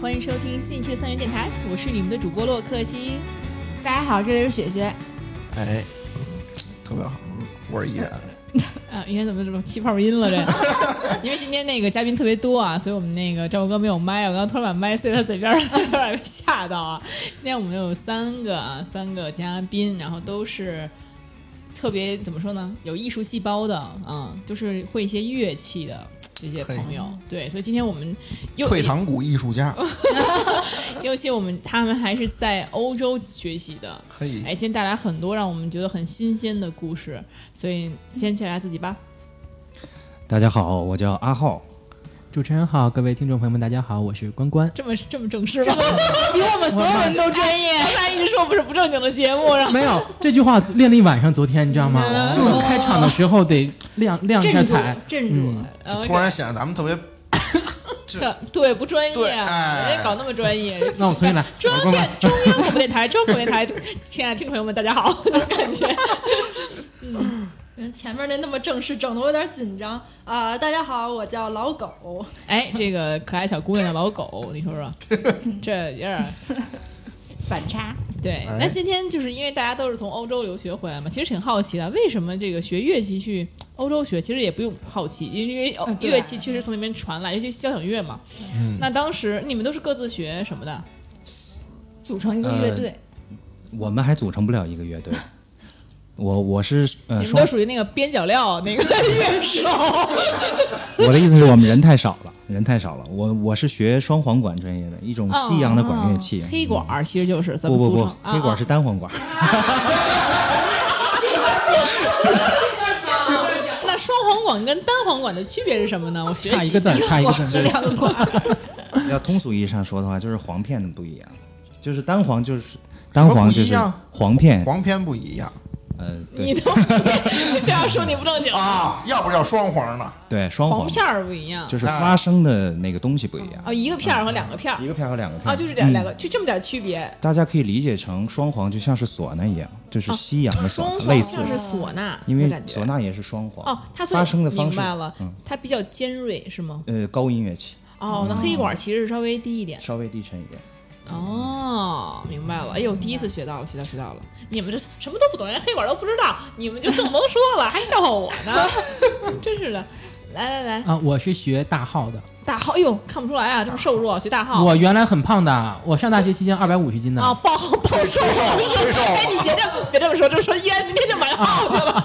好，欢迎收听新一期的三元电台，我是你们的主播洛克西。大家好，这里是雪雪。哎，特别好，我是依然。啊，依然怎么怎么气泡音了这？因为今天那个嘉宾特别多啊，所以我们那个赵哥没有麦，我刚刚突然把麦塞他嘴边了，有点被吓到啊。今天我们有三个啊，三个嘉宾，然后都是特别怎么说呢，有艺术细胞的啊，就是会一些乐器的这些朋友。对，所以今天我们又退堂鼓艺术家，尤其我们他们还是在欧洲学习的。可以哎，今天带来很多让我们觉得很新鲜的故事，所以先介绍自己吧。大家好，我叫阿浩。主持人好，各位听众朋友们，大家好，我是关关。这么这么正式吗？比我们所有人都专业。刚才一直说不是不正经的节目，然后没有这句话练了一晚上，昨天你知道吗？嗯就是开场的时候得亮亮一下彩，，镇住突然显得咱们特别 这对不专业，啊哎人家搞那么专业。那我重新来。中央关关电中央广播电台，中央广播电台，亲爱的听众朋友们，大家好，感觉。人前面那那么正式，整的我有点紧张啊、大家好，我叫老狗。哎，这个可爱小姑娘的老狗，你说说，这有点 反差。对。哎那今天就是因为大家都是从欧洲留学回来嘛，其实挺好奇的，为什么这个学乐器去欧洲学？其实也不用好奇，因为嗯对乐器确实从那边传来，尤其交响乐嘛。嗯那当时你们都是各自学什么的？组成一个乐队，我们还组成不了一个乐队。我我是呃你们双都，属于那个边角料那个 乐手。我的意思是我们人太少了，人太少了。我我是学双簧管专业的，一种西洋的管乐器。哦黑管儿其实就是咱不不不黑管是单簧管。那双簧管跟单簧管的区别是什么呢？我学一个字儿，差一个字这儿。两个管。要通俗意义上说的话，就是簧片的不一样，就是单簧就是单簧就是簧片，簧片不一样呃你 对都这样说你不正经。啊，要不叫双簧呢？对双簧簧片儿不一样，就是发声的那个东西不一样哦，，一个片儿和两个片儿一个片儿和两个片儿啊，就是两两个，就这么点区别。大家可以理解成双簧就像是唢呐一样，就是西洋的唢双呐，类似簧像是唢呐，因为感觉唢呐也是双簧，哦，它所以发声的方式明白了嗯，它比较尖锐是吗？呃，高音乐器哦，那黑管其实是稍微低一点。稍微低沉一点。哦，明白了。哎呦，第一次学到了，学到学到了。你们这什么都不懂，连黑管都不知道，你们就更甭说了，还笑话我呢，真是的。来来来，啊，我是学大号的。大号，哎呦，看不出来啊，这么瘦弱，学大号。我原来很胖的，我上大学期间二百五十斤呢。啊，爆爆吹吹瘦吹瘦哎，你别这么别这么说，这么说依然明天就买号去了。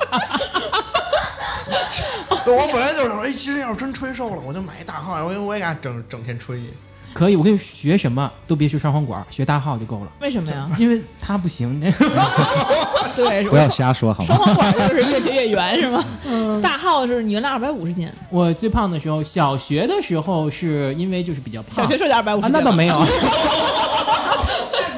我本来就是说，哎，今天要是真吹瘦了，我就买一大号，我我也敢整整天吹。可以，我跟你学什么都别学双簧管，学大号就够了。为什么呀？因为他不行，对，不要瞎说好双吗？簧管就是越学越圆是吗？大号是你原来二百五十斤，我最胖的时候，小学的时候是因为就是比较胖。小学时候就二百五十啊，斤。那倒没有。那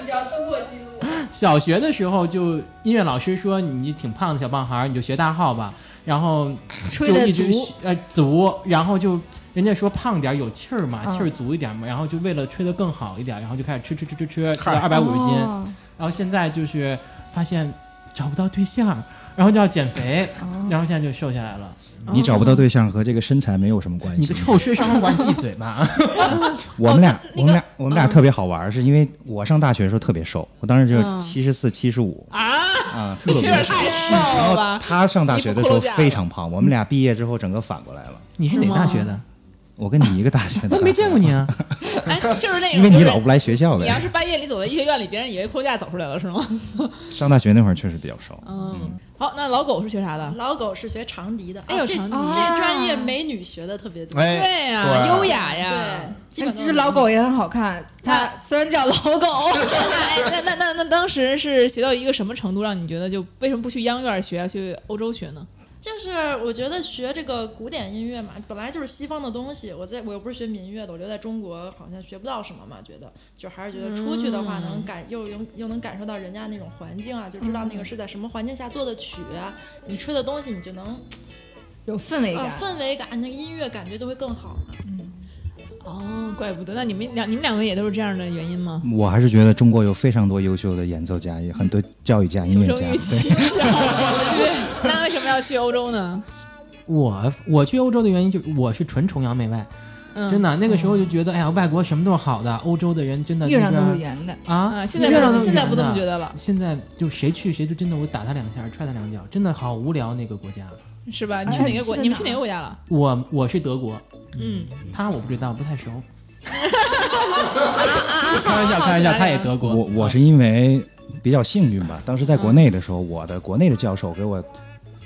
你就要突破记录。小学的时候就音乐老师说你挺胖的小胖孩儿，你就学大号吧，然后吹的就一直足，呃足，然后就人家说胖点儿有气儿嘛，嗯气儿足一点嘛，然后就为了吹得更好一点，然后就开始吃吃吃吃吃，吃到嗨二百五十斤，哦然后现在就是发现找不到对象，然后就要减肥，然后现在就瘦下来了。你找不到对象和这个身材没有什么关系你个。臭睡双簧管，你闭嘴吧！我们俩，我们俩，我们俩特别好玩，是因为我上大学的时候特别瘦，我当时就嗯七十四、七十五啊，啊，特别瘦。然后？他上大学的时候非常胖，我们俩毕业之后整个反过来了。你是哪大学的？我跟你一个大学的，我没见过你啊！哎，就是那个，因为你老不来学校呗你要。是半夜里走在医学院里，别人以为裤架走出来了是吗？上大学那会儿确实比较瘦。嗯，好，那老狗是学啥的？老狗是学长笛的，哎呦啊这长笛这专业美女学的特别多。哎，对呀，对优雅呀。对，基本其实老狗也很好看，它虽然叫老狗，哎，那那那那当时是学到一个什么程度，让你觉得就为什么不去央院学，要去欧洲学呢？就是我觉得学这个古典音乐嘛，本来就是西方的东西，我在我又不是学民乐的，我留在中国好像学不到什么嘛，觉得就还是觉得出去的话能感又又又能感受到人家那种环境啊，就知道那个是在什么环境下做的曲啊，你吹的东西你就能 有氛围啊感。氛围感，那个音乐感觉就会更好嗯。哦，怪不得。那你们两你们两位也都是这样的原因吗？我还是觉得中国有非常多优秀的演奏家，也很多教育家、音乐家。要去欧洲呢？我我去欧洲的原因就我是纯崇洋媚外，嗯真的，那个时候就觉得，哎呀，外国什么都是好的，欧洲的人真的月亮都是圆的。啊啊，，现在月亮都是现在不这么觉得了，现在就谁去谁就真的我打他两下，踹他两脚，真的好无聊那个国家。是吧？你哎去哪个国？去你们去哪哪个国家了？我我是德国，嗯，他我不知道，不太熟。开玩笑，开玩笑，他也德国。我我是因为比较幸运吧，当时在国内的时候，我的国内的教授给我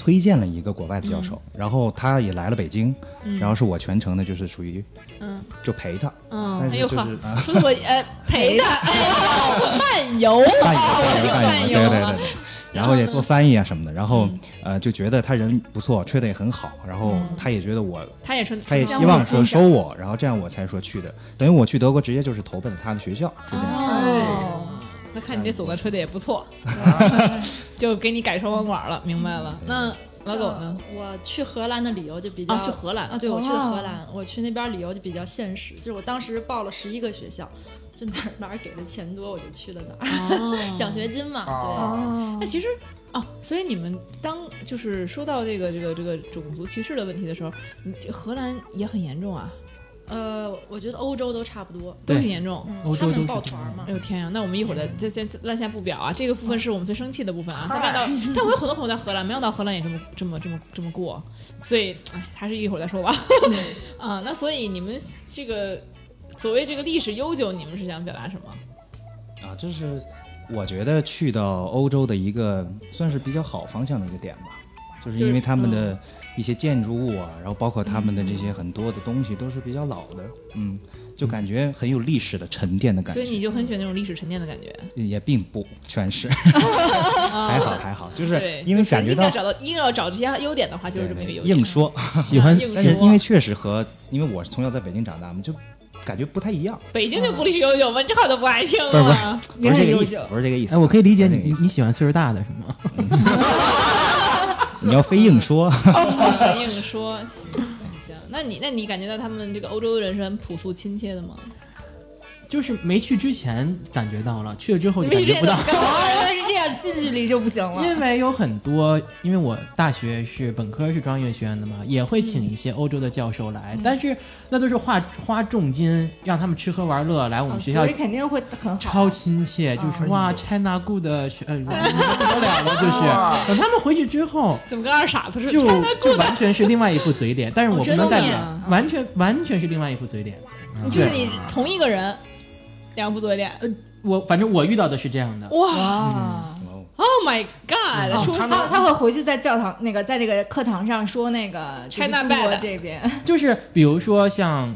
推荐了一个国外的教授，然后他也来了北京，嗯。然后是我全程的就是属于嗯。就陪他，嗯，但是哎呦呵，就是啊，说的我呃陪他，哎呦，漫游，伴啊我游漫游，对漫游了对对对，然后也做翻译啊什么的，然后嗯。呃就觉得他人不错，吹的也很好，然后嗯。他也觉得我，他也说，他也希望说收我，然后这样我才说去的，等于我去德国直接就是投奔了他的学校，是这样。哦，那看你这唢呐吹的也不错，就给你改双簧管了，明白了。那老狗呢？我去荷兰的理由就比较啊，去荷兰啊，对，我去的哦。荷兰，我去那边旅游就比较现实，就是我当时报了十一个学校，就哪儿哪儿给的钱多我就去了哪儿，哦。奖学金嘛，对。那其实哦，所以你们当就是说到这个这个这个种族歧视的问题的时候，你荷兰也很严重啊，对，呃，我觉得欧洲都差不多，都很严重。嗯欧洲都是他们抱团儿嘛哎，呦天呀！那我们一会儿再再先按下不表啊，这个部分是我们最生气的部分啊。但没想到，但我有很多朋友在荷兰，没想到荷兰也这么这么这么这么过，所以哎，还是一会儿再说吧。啊，那所以你们这个所谓这个历史悠久，你们是想表达什么？啊，这是我觉得去到欧洲的一个算是比较好方向的一个点吧，就是因为他们的一些建筑物啊，然后包括他们的这些很多的东西都是比较老的，嗯，就感觉很有历史的沉淀的感觉，所以你就很喜欢那种历史沉淀的感觉。也并不全是，还 还好还好，就是，因为感觉到找到硬要找这些优点的话，就是这么一个游戏。硬说，喜 欢硬但是因为确实和因为我从小在北京长大嘛，就感觉不太一样，北京就不历史悠久吗？你这话都不爱听不是不了。不是这个意思不是这个意思。哎，我可以理解你你喜欢岁数大的是吗？你要非硬说，硬说。行，那你那你感觉到他们这个欧洲人是很朴素亲切的吗？就是没去之前感觉到了，去了之后就感觉不到。哦，原来是这样，近距离就不行了。因为有很多，因为我大学是本科是专业学院的嘛，也会请一些欧洲的教授来，但是那都是花花重金让他们吃喝玩乐来我哦们学校所以肯定会很好。超亲切，就是哇哎，China good，呃，不得了了，就是等他们回去之后，怎么跟二傻子似的？就就完全是另外一副嘴脸，但是我不能代表完全完全是另外一副嘴脸。对就是你同一个人，两副嘴脸。我反正我遇到的是这样的，哇。哇，！Oh my God！哦他他他会回去在教堂那个在那个课堂上说那个 China bad 这边，就是比如说像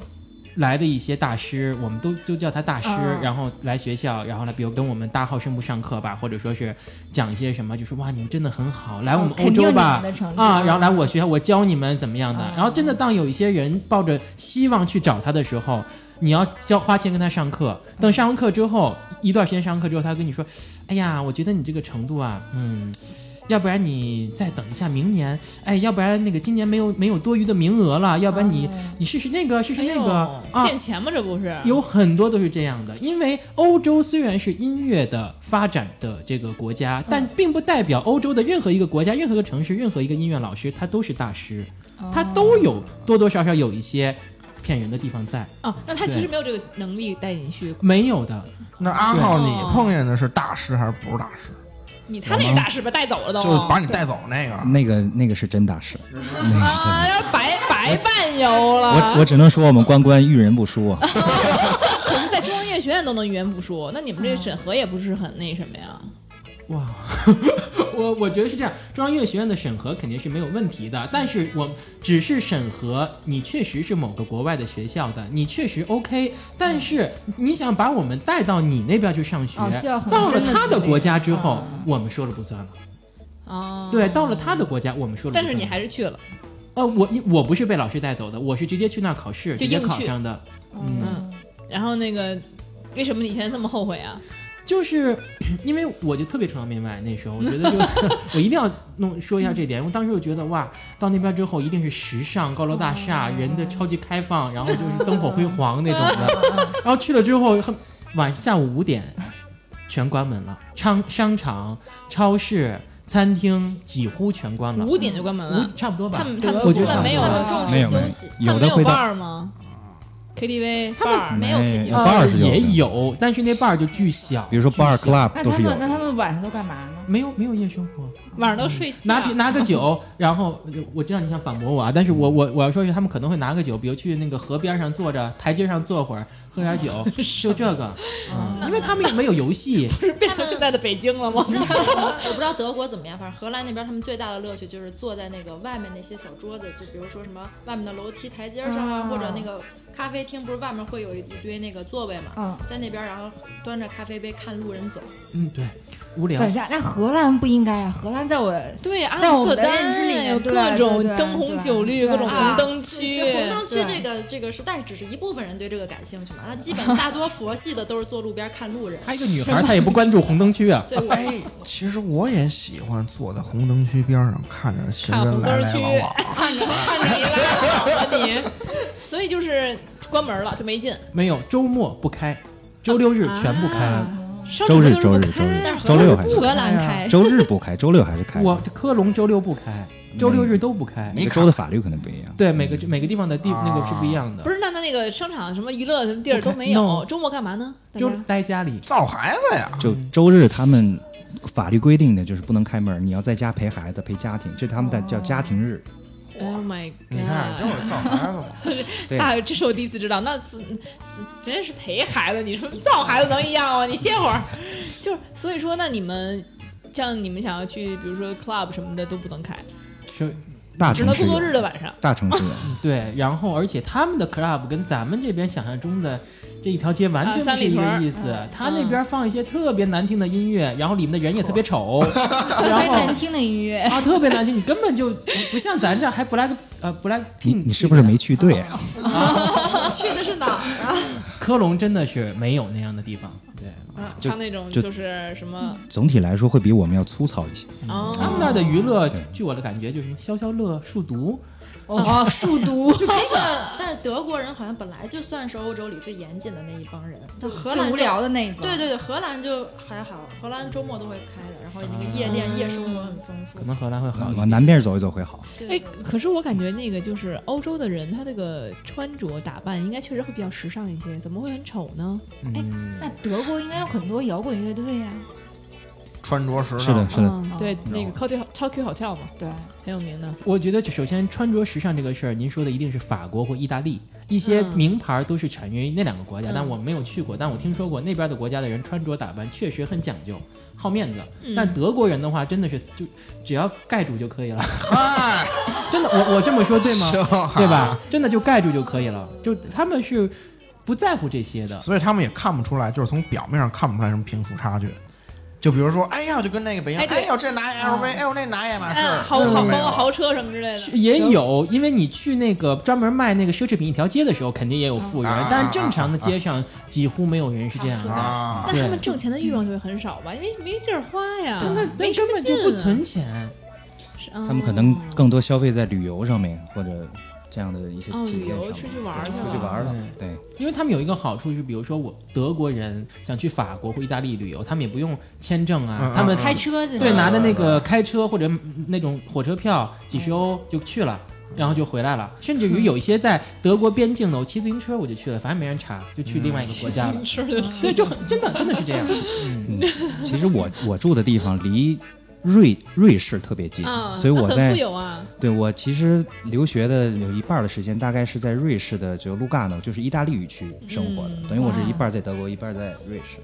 来的一些大师，我们都就叫他大师，嗯。然后来学校，然后来比如跟我们大号声部上课吧，或者说是讲一些什么，就说哇你们真的很好，来我们欧洲吧。啊，然后来我学校，我教你们怎么样的。嗯然后真的，当有一些人抱着希望去找他的时候，你要交花钱跟他上课。等上完课之后，一段时间上课之后，他跟你说：“哎呀，我觉得你这个程度啊，嗯，要不然你再等一下明年，哎，要不然那个今年没有没有多余的名额了，要不然你、哦你试试那个，试试那个、啊。”骗钱吗？这不是？有很多都是这样的，因为欧洲虽然是音乐的发展的这个国家，但并不代表欧洲的任何一个国家、任何一个城市、任何一个音乐老师他都是大师，他都有多多少少有一些骗人的地方在，哦，那他其实没有这个能力带你去。没有的。那阿浩，你碰见的是大师还是不是大师？你他那个大师吧带走了都，就把你带走那个。那个那个是真大师，那个是真啊，白白伴游了。我我只能说我们关关遇人不淑啊，可是在中央音乐学院都能遇人不淑，那你们这审核也不是很那什么呀？哇，我我觉得是这样，中央音乐学院的审核肯定是没有问题的，但是我只是审核你确实是某个国外的学校的，你确实 OK，但是你想把我们带到你那边去上学，到了他的国家之后，嗯我们说了不算了。哦，对，到了他的国家，我们说了不算了。但是你还是去了，呃，我我不是被老师带走的，我是直接去那儿考试，直接考上的。嗯，嗯，然后那个为什么你现在这么后悔啊？就是因为我就特别崇洋媚外，那时候我觉得就 我一定要弄说一下这点。我当时就觉得哇，到那边之后一定是时尚、高楼大厦，人的超级开放，然后就是灯火辉煌那种的。然后去了之后，晚下午五点全关门了，商商场、超市、餐厅几乎全关了，五点就关门了，差不多吧他。们他们我觉得没有差不多他们重没有没有视休息，没有有的会吗？KTV 他们没有哎 KTV 呃 bar 是有也，有，但是那 bar 就巨小，比如说巨 bar 小。club 那他都是有的。们那他们晚上都干嘛呢？没有没有夜生活，晚上都睡觉，拿拿个酒，然后我知道你想反驳我啊，但是我我我要说是他们可能会拿个酒，比如去那个河边上坐着，台阶上坐会儿，喝点酒，就这个，嗯，因为他们也没有游戏，不是变成现在的北京了吗？我不知道德国怎么样，反正荷兰那边他们最大的乐趣就是坐在那个外面那些小桌子，就比如说什么外面的楼梯台阶上啊，啊或者那个咖啡厅，不是外面会有一堆那个座位嘛，嗯，在那边然后端着咖啡杯看路人走。嗯，对，无聊等一，下，那荷兰不应该啊！荷兰在我对，阿在我姆斯特们的认知里丹有各种灯红酒绿，各种啊红灯区。对红灯区这个这个是，但是只是一部分人对这个感兴趣嘛，那基本大多佛系的都是坐路边看路人。她一个女孩，她也不关注红灯区啊，对，哎，其实我也喜欢坐在红灯区边上，看着行人来灯区来往往。看着看着你拉倒吧你，所以就是关门了就没劲。没有周末不开，周六日全部开。周日、周日、周日、周六还是荷兰开，周日不开，周六还是开。我科隆周六不开，周六日都不开。每个州的法律可能不一样。对，每个每个地方的地那个是不一样的。不是，那那那个商场什么娱乐什么地儿都没有，周末干嘛呢？就家待家里。造孩子呀！就周日他们法律规定的就是不能开门，你要在家陪孩子、陪家庭，这他们的叫家庭日。，Oh my 你看，这 god！我造孩子嘛。对大，这是我第一次知道，那是是人家是陪孩子，你说造孩子能一样吗？你歇会儿，就是所以说，那你们像你们想要去，比如说 club 什么的都不能开，是，大城市只能工作日，的晚上。大城市有。对，然后而且他们的 club 跟咱们这边想象中的这一条街完全啊不是一个意思。他那边放一些特别难听的音乐，然后里面的人也特别丑，特别难听的音乐，啊特别难听，你根本就不不像咱这还 black 呃 black 你 pink。你是不是没去对啊？去的是哪儿啊？科隆真的是没有那样的地方，对，他那种就就是什么总体来说会比我们要粗糙一些。哦，他们那儿的娱乐，据我的感觉就是消消乐、数独，哦，数独，但是但是德国人好像本来就算是欧洲里最严谨的那一帮人，就荷兰无聊的那一帮。对对对，荷兰就还好，荷兰周末都会开的，然后那个夜店、夜生活很丰富可。能荷兰会好往。南边走一走会好。哎，可是我感觉那个就是欧洲的人，他那个穿着打扮应该确实会比较时尚一些，怎么会很丑呢？嗯，那德国应该有很多摇滚乐队呀。穿着时尚。是的，是的。嗯，对，那个超 Q 好跳嘛，对，很有名的。我觉得首先穿着时尚这个事儿，您说的一定是法国或意大利，一些嗯名牌都是产于那两个国家，嗯但我没有去过，但我听说过那边的国家的人穿着打扮确实很讲究，好面子。嗯但德国人的话，真的是就只要盖住就可以了，哎，真的，我我这么说对吗？对吧？？真的就盖住就可以了，就他们是不在乎这些的。所以他们也看不出来，就是从表面上看不出来什么贫富差距。就比如说，哎呀，就跟那个北京，哎哎呦，这拿 LV，哎呦，那拿亚马嗯，仕，豪豪包豪车什么之类的。也有，因为你去那个专门卖那个奢侈品一条街的时候，肯定也有富人，啊但正常的街上几乎没有人是这样的。啊。那他们挣钱的欲望就会很少吧，因为没劲儿花呀，根本没根本就不存钱，他们可能更多消费在旅游上面，或者这样的一些哦。旅游出去玩儿去了出去玩儿了，对，因为他们有一个好处是，比如说我德国人想去法国或意大利旅游，他们也不用签证啊，嗯他们嗯开车对嗯拿的那个开车或者那种火车票几十欧就去了。然后就回来了，甚至于有一些在德国边境的，我骑自行车我就去了，反正没人查，就去另外一个国家了。对，就很真的真的是这样。嗯，嗯，其实我我住的地方离瑞瑞士特别近，啊，所以我在啊，对我其实留学的有一半的时间，大概是在瑞士的就卢嘎诺，就是意大利语区生活的，嗯等于我是一半在德国，一半在瑞士。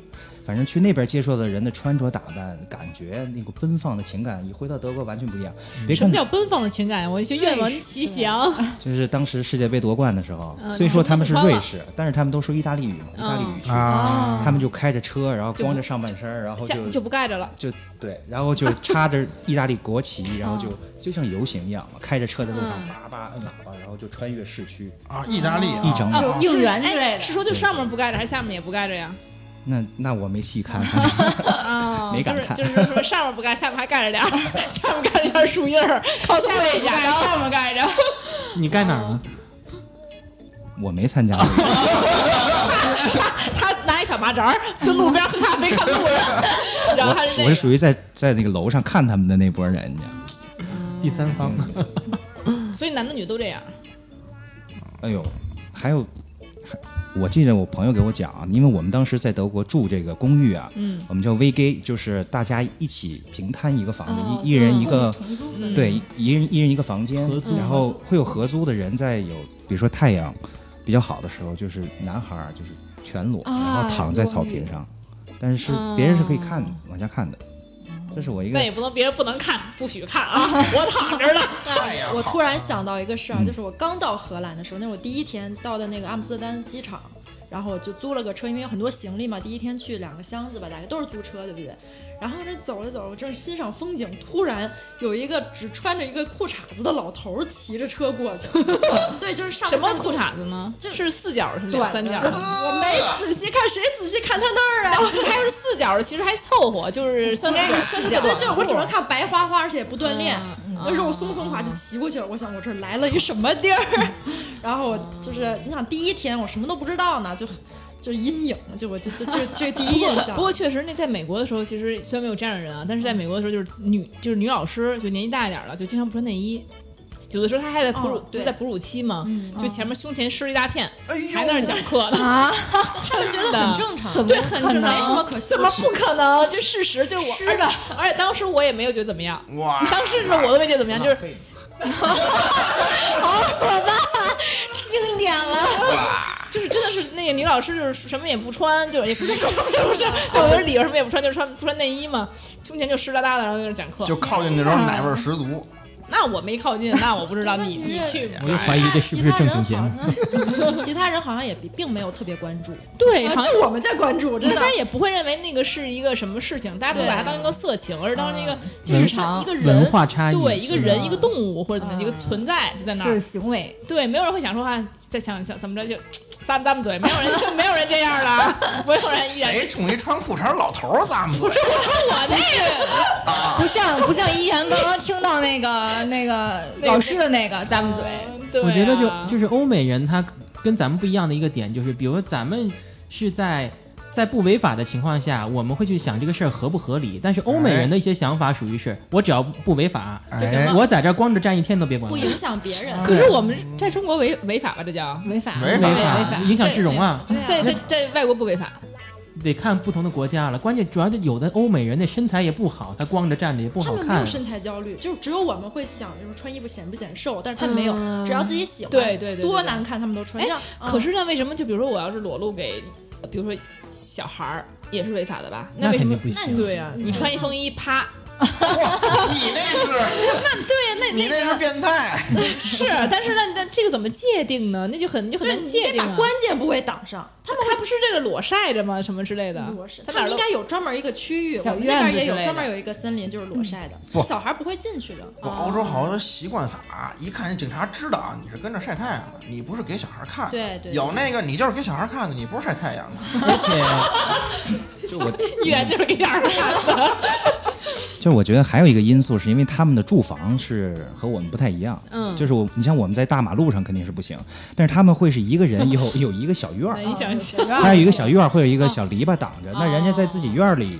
反正去那边接触的人的穿着打扮，感觉那个奔放的情感，一回到德国完全不一样。别什么叫奔放的情感？我就愿闻其详。就 是当时世界杯夺冠的时候，嗯虽说他们是瑞士，但是他们都说意大利语嘛，意大利语区，啊，他们就开着车，然后光着上半身儿，然后下就就不盖着了。就对，然后就插着意大利国旗，然后就哦就像游行一样嘛，开着车在路上嗯叭叭摁喇叭，然后就穿越市区。啊，意大利啊一整啊就应援之类哎，的。是说就上面不盖着，还是下面也不盖着呀？那那我没细看，没敢看就是就是说上面不盖，下面还盖着点儿，下面盖着点儿树叶儿，靠下面一下，然后上面盖着。你盖哪儿呢？我没参加这个。他拿一小麻扎儿，就路边喝咖啡看路人，然后他是我我是属于在在那个楼上看他们的那波人，你知道吗第三方。所以男的女的都这样。哎呦，还有还我记得我朋友给我讲，因为我们当时在德国住这个公寓啊，嗯，我们叫 VG，就是大家一起平摊一个房子，哦一一人一个，对，一一人一人一个房间合租，然后会有合租的人在有，比如说太阳比较好的时候，就是男孩儿就是全裸，啊然后躺在草坪上，但是是别人是可以看往下看的，这是我一个那也不能别人不能看，不许看啊！我躺着呢。我突然想到一个事儿，嗯就是我刚到荷兰的时候，那是我第一天到的那个阿姆斯特丹机场，然后我就租了个车，因为有很多行李嘛，第一天去两个箱子吧，大概都是租车，对不对？然后这走着走正欣赏风景，突然有一个只穿着一个裤衩子的老头骑着车过去，对，就是上什么裤衩子呢？就是四角是两三角？我没仔细看，谁仔细看他那儿啊？他要是四角的，其实还凑合，就是算是四角对就我只能。看白花花，而且也不锻炼。嗯那肉松松垮就骑过去了，我想我这来了一什么地儿？然后我就是你想第一天我什么都不知道呢，就就阴影，就我就就 这这第一印象。不过确实，那在美国的时候，其实虽然没有这样的人啊，但是在美国的时候，就是女就是女老师，就年纪大一点了，就经常不穿内衣。有的时候她还在哺乳，哦就在哺乳期嘛，嗯就前面胸前湿了一大片，哎，还在那儿讲课呢。啊，他们觉得很正常，对，很正没什么常。怎么不。可能？这事实就是我是的，而且当时我也没有觉得怎么样，哇，当时是我都没觉得怎么样，就是 好可怕经典了。那个女老师就是什么也不穿，就是也不是不是，有的里边什么也不穿，就是穿不穿内衣嘛，胸前就湿哒哒的，然后在那讲课。就靠近的时候奶味儿十足。那我没靠近，那我不知道你你去我就怀疑这是不是正经节目？其他人好像也并并没有特别关注，对，好像就我们在关注，真的大。家也不会认为那个是一个什么事情，大家不把它当一个色情，而是当一个就是是一个人文化差异对一个人一个动物或者怎么样一个存在就在那就是儿，行为，对，没有人会想说啊，在想想怎么着就咂咂巴嘴，没有人没有人这样的，没有人谁冲一穿裤衩老头儿咂么嘴？我那个不像不像依然刚刚听到那个那个老师的那个咂么嘴，对啊，我觉得就就是欧美人他跟咱们不一样的一个点就是，比如说咱们是在。在不违法的情况下，我们会去想这个事儿合不合理。但是欧美人的一些想法属于是，我只要不违法，哎就行了，我在这光着站一天都别管我。不影响别人，可是我们在中国违违法吧？这叫违法违法违违法影响市容啊，在在在外国不违法，得看不同的国家了。关键主要就有的欧美人那身材也不好，他光着站着也不好看他们没有。身材焦虑，就是只有我们会想，就是穿衣服显不显瘦，但是他们没有，嗯只要自己喜欢，对对对对对多难看他们都穿。哎像可是呢，为什么就比如说我要是裸露给，比如说小孩儿，也是违法的吧？那为什么肯定不行对呀、你穿一风衣，啪，嚯，你那是，那对呀、那你那是变态。是，但是那那这个怎么界定呢？那就很就很，难界定啊。关键部位挡上。他们还不是这个裸晒着吗？什么之类的？裸晒，他们应该有专门一个区域，我小们那边也有专门有一个森林，就是裸晒的，不小孩不会进去的。我欧洲好多习惯法，一看人警察知道啊，你是跟着晒太阳的，你不是给小孩看。对对，有那个你就是给小孩看的，你不是晒太阳的。而且就我 一眼就是给小孩看的。就是我觉得还有一个因素，是因为他们的住房是和我们不太一样。嗯就是我，你像我们在大马路上肯定是不行，但是他们会是一个人有有一个小院儿。他有一个小院儿，会有一个小篱笆挡着。那人家在自己院儿里，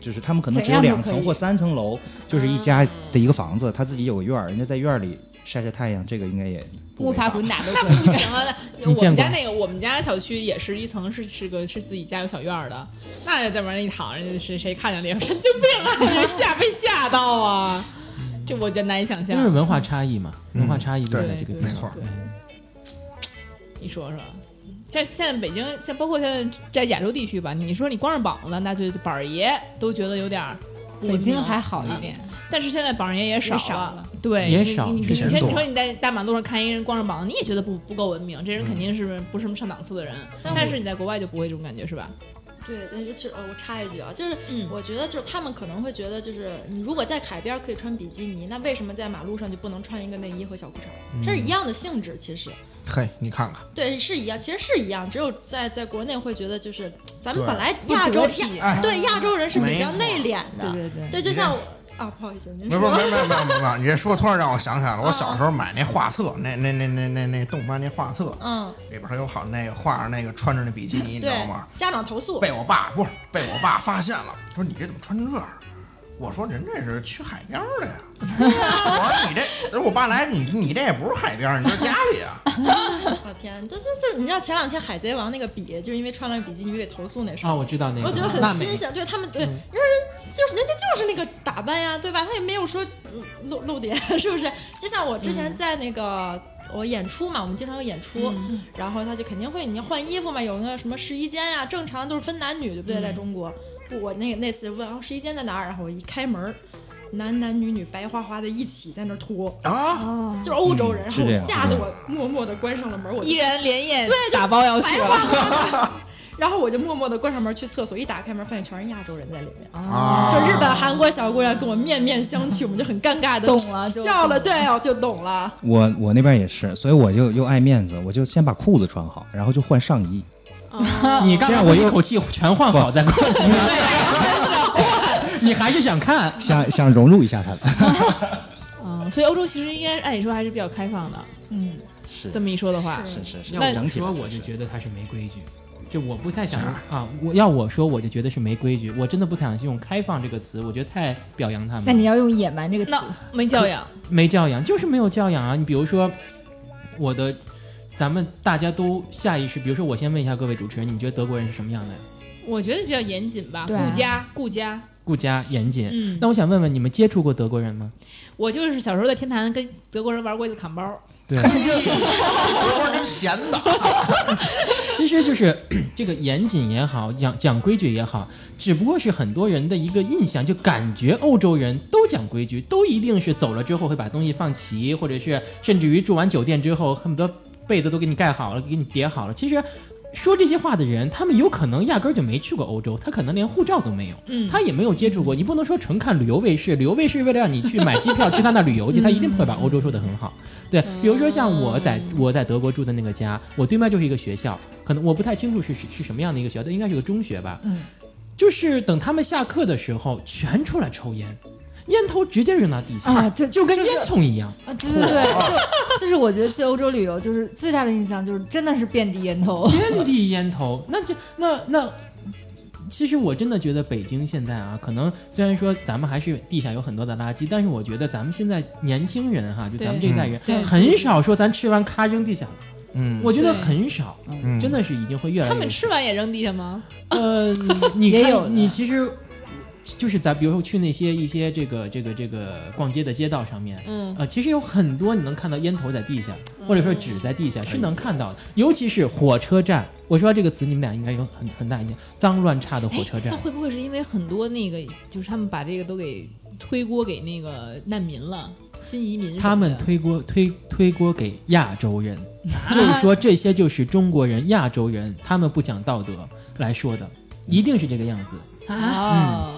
就是他们可能只有两层或三层楼，就是一家的一个房子，他自己有个院儿，人家在院儿里晒晒太阳，这个应该也不摸爬违法滚打都那。不行啊！那我们家那个，我们家小区也是一层是是个是自己家有小院儿的，那在门上一躺，人家谁谁看见了，神经病啊！吓被吓到啊！这我就难以想象。就是文化差异嘛，嗯文化差异就对这个。没错你说说，像现在北京，像包括现在在亚洲地区吧，你说你光着膀子，那就板儿爷都觉得有点儿北京还好一点，但是现在榜上也少也少了对，也少你你说你在大马路上看一个人光着膀子，你也觉得不不够文明，这人肯定是不是什么上档次的人。但是你在国外就不会这种感觉，是吧？对，但是就是呃，我插一句啊，就是嗯我觉得就是他们可能会觉得，就是你如果在海边可以穿比基尼，那为什么在马路上就不能穿一个内衣和小裤衩？这是一样的性质，其实嘿，你看看，对是一样，其实是一样，只有在在国内会觉得就是咱们本来亚洲对亚洲人是比较内敛的，对对对，对，就像我啊，不好意思，您没没没没没没，你这说突然让我想起来了，我啊小时候买那画册，那那那那那那动漫那画册嗯，里边还有好那个画上那个穿着那比基尼，你知道吗？，家长投诉，被我爸不是被我爸发现了，说你这怎么穿成这样？我说人这是去海边儿的呀。我说你这，我爸来，你你这也不是海边儿，你这家里啊。我天，这这这，你知道前两天海贼王那个笔，就是因为穿了比基尼给投诉那事儿啊，我知道那个，我觉得很新鲜，对他们对，人人就是人家就是那个打扮呀，对吧？他也没有说嗯露露点，是不是？就像我之前在那个。我演出嘛，我们经常有演出，然后他就肯定会你要换衣服嘛，有那个什么试衣间呀，正常都是分男女，对不对？在中国，不，我那个那次问哦试衣间在哪儿，然后我一开门，男男女女白花花的一起在那儿脱，啊，就是欧洲人，然后我嗯是这样吓得我默默的关上了门，我就依然连夜对打包要去了。花。然后我就默默的关上门去厕所，一打开门发现全是亚洲人在里面，啊就日本、韩国小姑娘跟我面面相觑，我们就很尴尬的懂了就笑了对，我就懂了。我我那边也是，所以我就又爱面子，我就先把裤子穿好，然后就换上衣。你刚这样我一口气全换好再过去，你还是想看？想想融入一下他们。嗯，所以欧洲其实应该按理说还是比较开放的。嗯，是这么一说的话，是是是，要那我说，我就觉得他是没规矩。就我不太想啊，我要我说，我就觉得是没规矩。我真的不想用“开放”这个词，我觉得太表扬他们。那你要用野蛮这个词那，没教养。没教养，就是没有教养啊！你比如说，我的，咱们大家都下意识，比如说，我先问一下各位主持人，你们觉得德国人是什么样的？我觉得比较严谨吧，顾家顾家。顾家严谨。嗯，那我想问问，你们接触过德国人吗？我就是小时候在天坛跟德国人玩过一次砍包。对，德国人真闲的。其实就是 这个严谨也好，讲讲规矩也好，只不过是很多人的一个印象，就感觉欧洲人都讲规矩，都一定是走了之后会把东西放齐，或者是甚至于住完酒店之后，恨不得被子都给你盖好了，给你叠好了。其实。说这些话的人，他们有可能压根儿就没去过欧洲，他可能连护照都没有，嗯，他也没有接触过。你不能说纯看旅游卫视，旅游卫视为了让你去买机票去他那旅游去，他一定不会把欧洲说得很好。对，比如说像我在我在德国住的那个家，我对面就是一个学校，可能我不太清楚是是是什么样的一个学校，但应该是个中学吧。嗯，就是等他们下课的时候，全出来抽烟，烟头直接扔到地下，啊，这就跟烟囱一样。啊，对对对，就就是我觉得去欧洲旅游，就是最大的印象就是真的是遍地烟头。遍地烟头，那这那那，其实我真的觉得北京现在啊，可能虽然说咱们还是地下有很多的垃圾，但是我觉得咱们现在年轻人哈，就咱们这一代人对，很少说咱吃完咔扔地下了，嗯，我觉得很少，嗯真的是已经会越来越他们吃完也扔地下吗？呃，你看也有你其实。就是咱比如说去那些一些这个这个这个逛街的街道上面，嗯，呃，其实有很多你能看到烟头在地下，或者说纸在地下，是能看到的。尤其是火车站，我说这个词你们俩应该有很很大印象，脏乱差的火车站那。会不会是因为很多那个，就是他们把这个都给推锅给那个难民了，新移民？他们推锅推推锅给亚洲人，就是说这些就是中国人、亚洲人，他们不讲道德来说的，一定是这个样子。啊，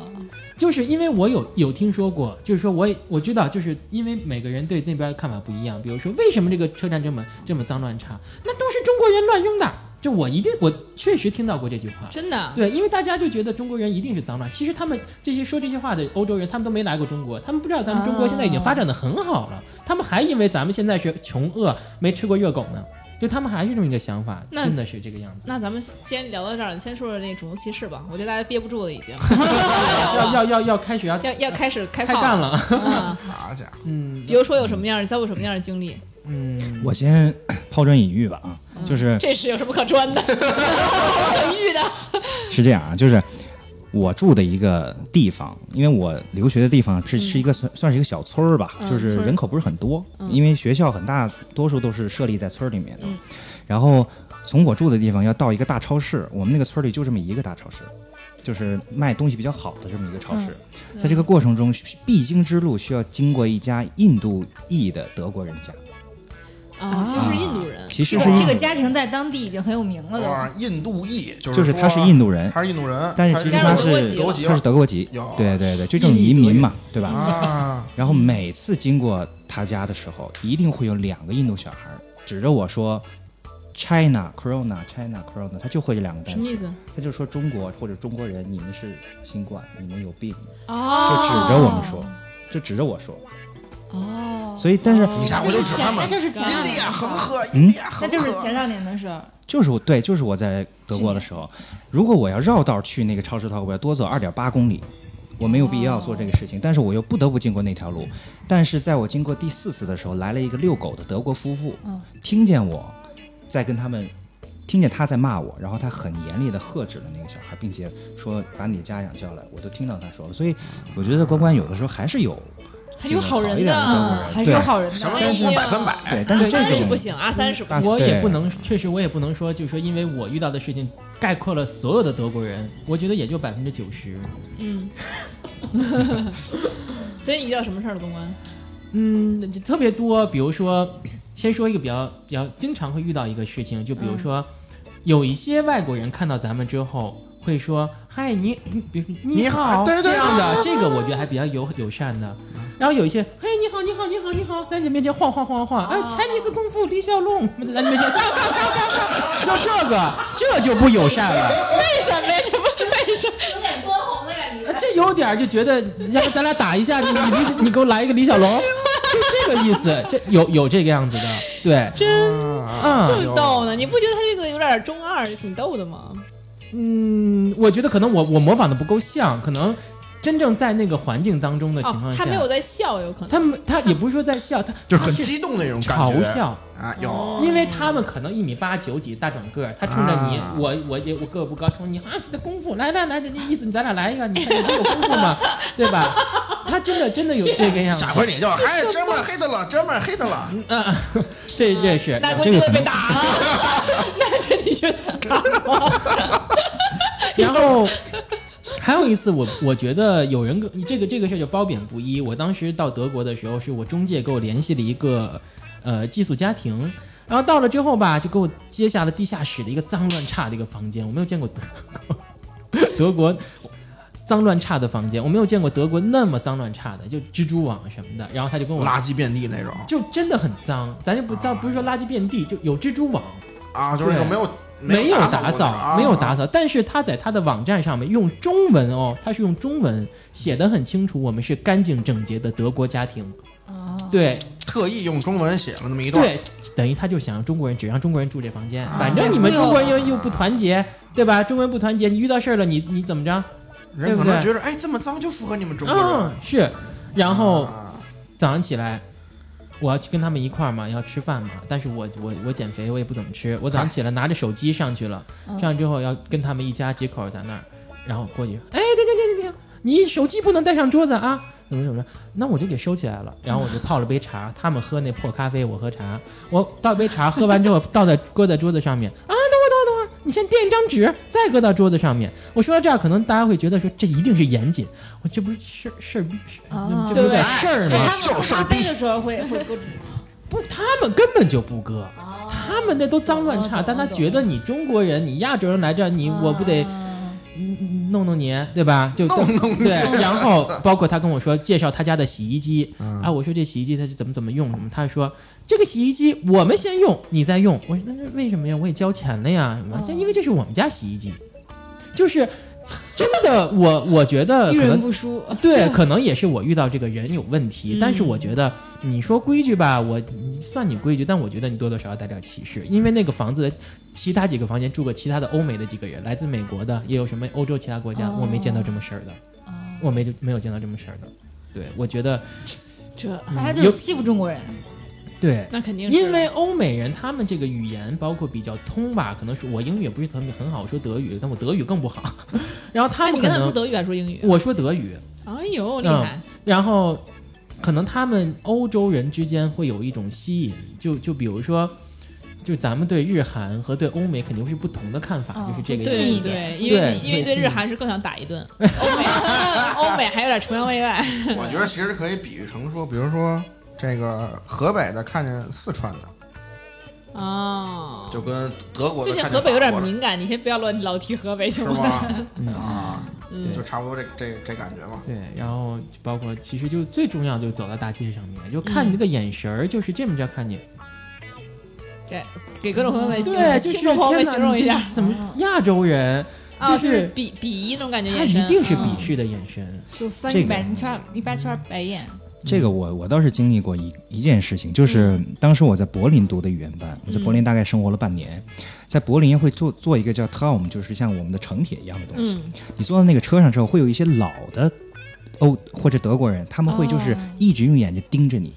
就是因为我有有听说过，就是说我也我知道，就是因为每个人对那边的看法不一样。比如说，为什么这个车站这么这么脏乱差？那都是中国人乱扔的。就我一定我确实听到过这句话。真的，对，因为大家就觉得中国人一定是脏乱，其实他们这些说这些话的欧洲人，他们都没来过中国，他们不知道咱们中国现在已经发展的很好了，他们还以为咱们现在是穷饿没吃过热狗呢，就他们还是这么一个想法，真的是这个样子。那咱们先聊到这儿，先说说那种族歧视吧。我觉得大家憋不住了，已经 要要要要开学要要要开始开开干了，啊！好家伙，嗯比如说有什么样的遭过什么样的经历？嗯，我先抛砖引玉吧啊，就是这是有什么可砖的？可玉的，是这样啊，就是我住的一个地方，因为我留学的地方是是一个算算是一个小村儿吧，嗯就是人口不是很多，嗯。因为学校很大多数都是设立在村儿里面的。嗯。然后从我住的地方要到一个大超市，我们那个村儿里就这么一个大超市。就是卖东西比较好的这么一个超市，嗯在这个过程中必经之路需要经过一家印度裔的德国人家，啊，其实是印度人，其实是印度，家庭在当地已经很有名了。印度裔就是他是印度人，他是印度人，但是其实他是籍德国籍他是德国籍，有对对对，就这种移民嘛，对吧？啊，然后每次经过他家的时候，一定会有两个印度小孩儿指着我说 “China Corona China Corona”，他就会这两个单词，什么意思？他就说中国或者中国人，你们是新冠，你们有病，哦就指着我们说，就指着我说。哦，所以，但是你啥回就指他们那，这是前两恒河，嗯？印第安那恒河，就是前两年的事儿。就是我对，就是我在德国的时候，如果我要绕道去那个超市的话，我要多走二点八公里，我没有必要做这个事情，但是我又不得不经过那条路。但是在我经过第四次的时候，来了一个遛狗的德国夫妇，嗯。听见我在跟他们，听见他在骂我，然后他很严厉的喝止了那个小孩，并且说把你家长叫来，我都听到他说了。所以我觉得关关有的时候还是有还是有好人的还是有好人的。什么都不百分百。对，但是这种不行啊，三十不啊行。我也对不能，确实我也不能说，就是说，因为我遇到的事情概括了所有的德国人，我觉得也就百分之九十。嗯。所以你遇到什么事儿了，公关？嗯，特别多。比如说，先说一个比较比较经常会遇到一个事情，就比如说，有一些外国人看到咱们之后会说：“嗨，你你，比如说你好好，对对这样的，这个我觉得还比较友友善的。然后有一些，嘿，你好，你好，你好，你好，在你面前晃晃晃晃，哎，Chinese 功夫李小龙，在你面前，嘎嘎嘎嘎嘎，就这个，这就不友善了。为什么呀？这不为什么？有点多红的感觉呃，。这有点就觉得，要不咱俩打一下，你你李你给我来一个李小龙，就这个意思，这有有这个样子的，对，真嗯这么逗呢？你不觉得他这个有点中二，挺逗的吗？嗯，我觉得可能我我模仿的不够像，可能真正在那个环境当中的情哦况，下，他没有在笑，有可能。他们他也不是说在笑，他就是很激动那种感嘲觉笑，啊，有因为他们可能一米八九几大长个儿，他冲着你，啊我我也我个儿不高，冲你啊，你的功夫来来来，这意思你咱俩来一个，你看你不有功夫吗？对吧？他真的真的有这个样子下，回你就哎，哥们儿黑的了，哥们儿黑的了，嗯，这这是那估计会被打了。那这你觉得干吗？然后还有一次我，我觉得有人跟这个这个事儿就褒贬不一。我当时到德国的时候，是我中介给我联系了一个呃寄宿家庭，然后到了之后吧，就给我接下了地下室的一个脏乱差的一个房间。我没有见过德国 德国脏乱差的房间，我没有见过德国那么脏乱差的，就蜘蛛网什么的。然后他就跟我垃圾遍地那种就真的很脏，咱就不脏，不是说垃圾遍地，就有蜘蛛网。啊，就是那种没有没有打打扫，没有打扫，但是他在他的网站上面用中文哦，他是用中文写的很清楚，我们是干净整洁的德国家庭。哦，对特意用中文写了那么一段，对，等于他就想让中国人只让中国人住这房间，啊反正你们中国人又又不团结，对吧？中国人不团结，你遇到事儿了，你你怎么着？人可能觉得哎这么脏就符合你们中国人嗯，，是。然后啊早上起来，我要去跟他们一块儿嘛，要吃饭嘛。但是我我我减肥，我也不怎么吃。我早上起来拿着手机上去了，嗯上去之后要跟他们一家几口在那儿，然后过去，哎，停停停停停，你手机不能带上桌子啊，怎么怎么着？那我就给收起来了。然后我就泡了杯茶，他们喝那破咖啡，我喝茶。我倒杯茶，喝完之后倒在搁在桌子上面啊，你先垫一张纸，再搁到桌子上面。我说到这儿，可能大家会觉得说这一定是严谨，我这不是事儿事儿逼，哦。这不是点事儿吗？就是事儿逼。的时候会会搁不，他们根本就不搁，哦。他们那都脏乱差，但他觉得你中国人，你亚洲人来这儿，你我不得嗯弄弄你，对吧？就弄弄对，然后包括他跟我说介绍他家的洗衣机。嗯啊，我说这洗衣机它是怎么怎么用什么，他说这个洗衣机我们先用，你再用。我说那这为什么呀？我也交钱了呀，什么？这因为这是我们家洗衣机，就是真的，我我觉得 可能不输。对，可能也是我遇到这个人有问题，嗯但是我觉得你说规矩吧，我算你规矩，但我觉得你多多少少带点歧视，因为那个房子的其他几个房间住过其他的欧美的几个人，来自美国的，也有什么欧洲其他国家，哦我没见到这么事儿的，我没就没有见到这么事儿的。对，我觉得这他就欺负中国人，对。那肯定是因为欧美人他们这个语言包括比较通吧，可能是我英语也不是很很好，我说德语，但我德语更不好。然后他们可能你跟他说德语还是说英语？我说德语，哎呦，厉害！然后可能他们欧洲人之间会有一种吸引，就就比如说，就咱们对日韩和对欧美肯定是不同的看法，哦就是这个意思。对对，因为因为对日韩是更想打一顿，欧美 欧美还有点崇洋媚外。我觉得其实可以比喻成说，比如说这个河北的看见四川的，哦，就跟德国最近河北有点敏感，你先不要乱老提河北行吗？嗯。啊，嗯。就差不多这这这感觉嘛。对，然后包括其实就最重要就走到大街上面，就看你那个眼神儿，就是这么着看你。这给各种朋友们形容，对，就是听众朋友们形容一下，怎么亚洲人？啊，就就是是鄙鄙夷那种感觉，他一定是嗯。鄙视的眼神。就翻这个。一百圈一百圈白眼。这个我我倒是经历过一一件事情，就是当时我在柏林读的语言班，我在柏林大概生活了半年，在柏林会做做一个叫 Tom，就是像我们的城铁一样的东西。嗯你坐到那个车上之后，会有一些老的欧或者德国人，他们会就是哦一直用眼睛盯着你。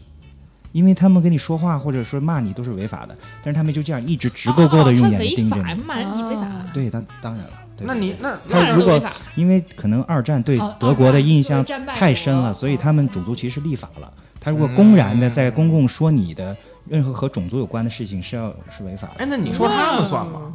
因为他们跟你说话或者说骂你都是违法的，但是他们就这样一直直勾勾的用眼睛盯着你。骂人你违法，哦对，当当然了。对那你那他如果。因为可能二战对哦德国的印象太深了，所以他们种族歧视立法了。他如果公然的在公共说你的任何和种族有关的事情是要是违法的。哎，那你说他们算吗？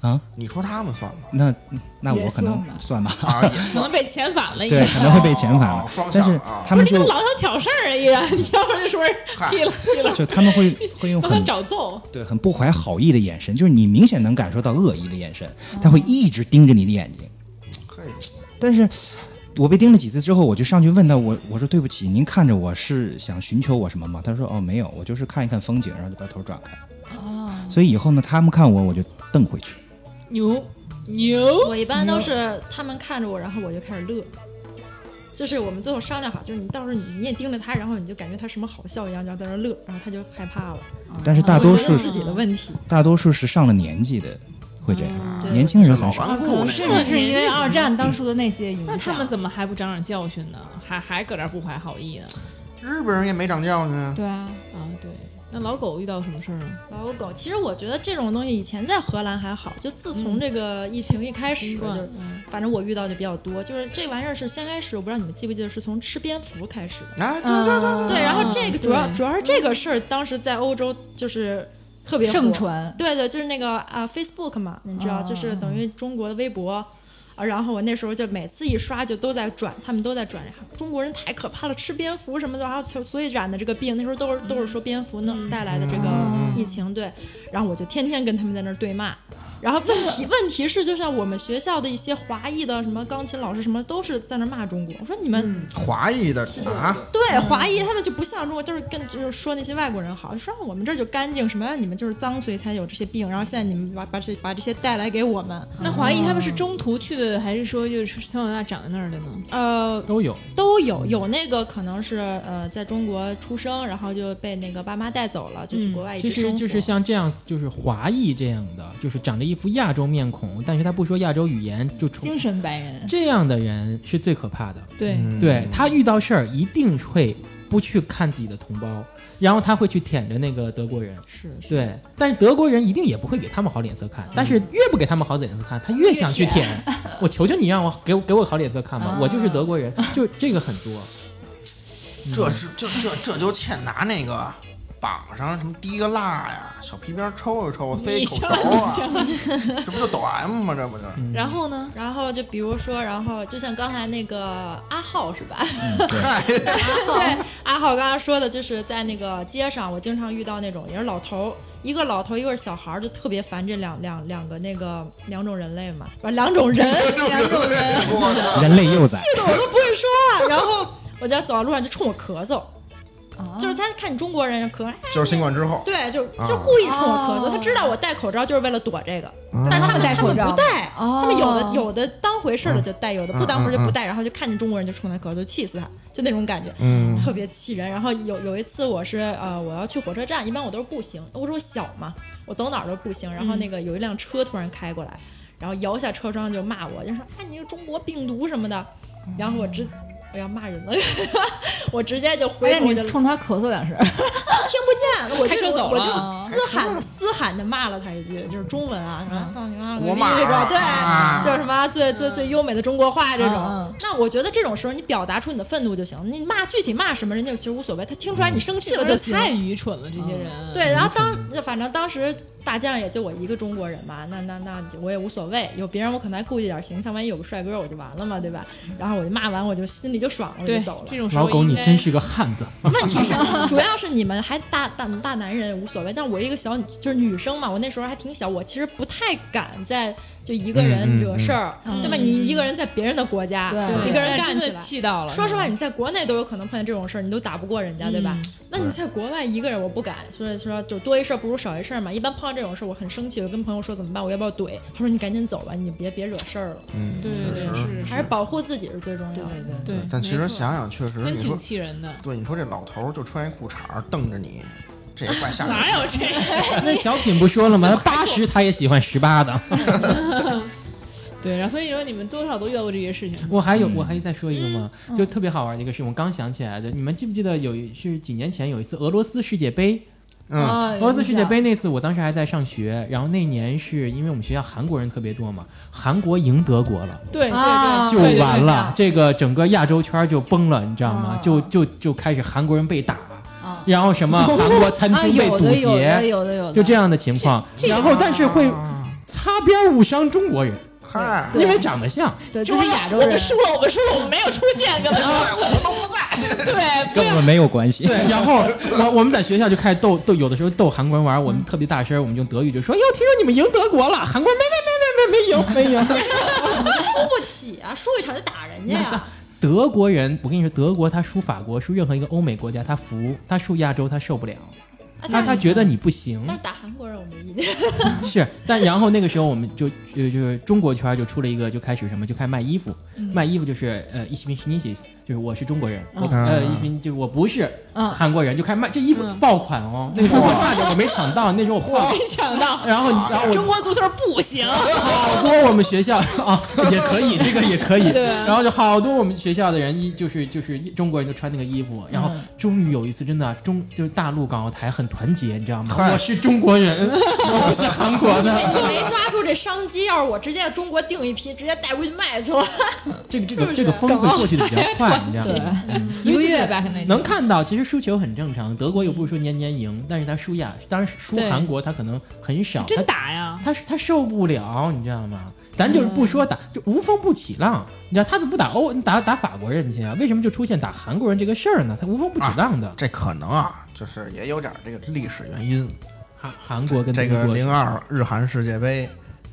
啊？你说他们算吗？那那我可能算吧，啊，也可能被遣返了，对，可能会被遣返了但是向啊他们就不是你老想挑事儿啊，依然，你要不就说踢了踢了，就他们会会用很找揍。对很不怀好意的眼神，就是你明显能感受到恶意的眼神，他会一直盯着你的眼睛。嘿，但是我被盯了几次之后，我就上去问他，我我说对不起，您看着我是想寻求我什么吗？他说哦没有，我就是看一看风景，然后就把头转开。哦，所以以后呢，他们看我我就瞪回去。牛牛，我一般都是他们看着我，然后我就开始乐。就是我们最后商量好，就是你到时候你你也盯着他，然后你就感觉他什么好笑一样，就在那乐，然后他就害怕了。但是大多数自己的问题，大多数是上了年纪的会这样，对年轻人很老少。顽固那可能是因为二战当初的那些影响。那他们怎么还不长长教训呢？还还搁这儿不怀好意呢？日本人也没长教训啊。对啊，啊，对。那老狗遇到什么事儿呢？老狗，其实我觉得这种东西以前在荷兰还好，就自从这个疫情一开始，就嗯反正我遇到的比较多，就是这玩意儿是先开始，我不知道你们记不记得，是从吃蝙蝠开始的。啊，对对对对对，然后这个主要主要是这个事儿，当时在欧洲就是特别火盛。传。对对，就是那个啊、Facebook 嘛，你知道，哦就是等于中国的微博。啊，然后我那时候就每次一刷就都在转，他们都在转，中国人太可怕了，吃蝙蝠什么的，然后就所以染的这个病，那时候都是都是说蝙蝠能带来的这个疫情，对，然后我就天天跟他们在那儿对骂。然后问题问题是，就像我们学校的一些华裔的什么钢琴老师什么，都是在那骂中国。我说你们、华裔的啊，对华裔他们就不像中国，就是跟就是说那些外国人好，说我们这儿就干净，什么你们就是脏，所以才有这些病。然后现在你们把把这把这些带来给我们，那华裔他们是中途去的，还是说就是从小到大长在那儿的呢？呃，都有。都有有那个可能是呃在中国出生，然后就被那个爸妈带走了，就去嗯国外。其实就是像这样，就是华裔这样的，就是长着一副亚洲面孔，但是他不说亚洲语言，就出精神白人，这样的人是最可怕的。对，嗯对他遇到事儿一定会不去看自己的同胞，然后他会去舔着那个德国人。是是。对，但是德国人一定也不会给他们好脸色看，但是越不给他们好脸色看，他越想去舔。我求求你让我给我给我好脸色看吧，我就是德国人，就这个很多。这是这这这就欠拿那个绑上什么滴个蜡呀，小皮鞭抽一抽，塞你口条啊，这不就抖 M 吗？这不就？嗯然后呢？然后就比如说，然后就像刚才那个阿浩是吧？嗯，对，对，阿浩刚刚说的就是在那个街上，我经常遇到那种也是老头，一个老头，一个是小孩儿，就特别烦这两两两个那个两种人类嘛，不是 两种人，两种人，人类幼崽，气得我都不会说话。然后我在走在路上就冲我咳嗽，啊就是他看你中国人咳，哎就是新冠之后，对，就啊就故意冲我咳嗽。哦他知道我戴口罩就是为了躲这个，啊但是他们他们戴口罩不戴，哦他们有的有的当回事儿的就戴，有的不当回事就不戴，然后就看见中国人就冲他咳嗽，就气死他，就那种感觉。嗯特别气人。然后有有一次我是呃我要去火车站，一般我都是步行，我说我小嘛，我走哪儿都步行。然后那个有一辆车突然开过来，然后摇下车窗就骂我，就说哎你这中国病毒什么的。然后我直我要骂人了，我直接就回头冲他咳嗽两声，听不见，我开车就我就嘶喊嘶喊的骂了他一句，就是中文啊，什么操你妈国骂这种，对，啊就是什么最最最优美的中国话这种。那我觉得这种时候你表达出你的愤怒就行，你骂具体骂什么，人家其实无所谓，他听出来你生气了就行。太愚蠢了，这些人。对，然后当就反正当时大街上也就我一个中国人嘛，那那那我也无所谓，有别人我可能还顾忌点形象，万一有个帅哥我就完了嘛，对吧？然后我就骂完我就心里就爽了，我就走了。这种时候老狗，你真是个汉子。问题是，主要是你们还大大大男人无所谓，但我一个小就是女生嘛，我那时候还挺小，我其实不太敢在就一个人惹事儿，对吧？你一个人在别人的国家，对一个人但真的干起来。气到了。说实话，你在国内都有可能碰见这种事儿，你都打不过人家，对吧？嗯那你在国外一个人，我不敢，所以说就多一事不如少一事嘛。一般碰到这种事儿，我很生气，我就跟朋友说怎么办，我要不要怼？他说你赶紧走吧，你别别惹事儿了，嗯，对。是还是保护自己是最重要的。对对对。但其实想想，确实真挺，气人的。对，你说这老头儿就穿一裤衩儿瞪着你，这也怪吓人。哪有这个？那小品不说了吗？八十他也喜欢十八的。对，然后所以说你们多少都遇到过这些事情。我还有，嗯我还再说一个吗？嗯就特别好玩的一个事情，我刚想起来的。你们记不记得有一是几年前有一次俄罗斯世界杯？嗯，啊，俄罗斯世界杯那次，我当时还在上学，然后那年是因为我们学校韩国人特别多嘛，韩国赢德国了。对对啊对，就对对对完了，这个整个亚洲圈就崩了，你知道吗？啊就就就开始韩国人被打，啊然后什么 韩国餐啊，厅被堵有的有的截，有的有的，就这样的情况。然后但是会擦边误伤中国人，嗨，因为长得像。对，就是亚洲人。我们输了，我们输了，我们没有出现，根本我都不在。对，不要跟我们没有关系。对，然后我我们在学校就开始逗逗，有的时候逗韩国人玩，我们特别大声，我们用德语就说：“哟，听说你们赢德国了。”韩国人没没没没没没赢没赢。输 不起啊，输一场就打人家呀。德国人，我跟你说，德国他输法国，输任何一个欧美国家，他服；他输亚洲，他受不了，他他觉得你不行。但是打韩国人我没意见。是，但然后那个时候我们就就就是中国圈就出了一个，就开始什么，就开始卖衣服，卖衣服就是呃一 bin Chinese，就是我是中国人，呃一 bin 就我不是嗯韩国人，就开始卖这衣服嗯爆款哦，那时候我差点我没抢到，那时候我晃，没抢到，然后然后我中国足球不行，好多我们学校啊也可以，这个也可以，然后就好多我们学校的人一就是就是中国人就穿那个衣服，然后嗯终于有一次真的中就是大陆港澳台很团结，你知道吗？我是中国人，我不是韩国的。你没抓住这商机，要是我直接在中国订一批，直接带过去卖去了。这个这个这个风会过去的比较快，你知道对吗？嗯，一个月吧，可能能看到，其实输球很正常。德国又不是说年年赢，但是他输亚，当然输韩国他可能很少，他真打呀！他他受不了，你知道吗？咱就是不说打，就无风不起浪。你知道他怎么不打欧打打法国人去啊？为什么就出现打韩国人这个事儿呢？他无风不起浪的。这可能啊，就是也有点这个历史原因。韩韩国跟这个零二日韩世界杯，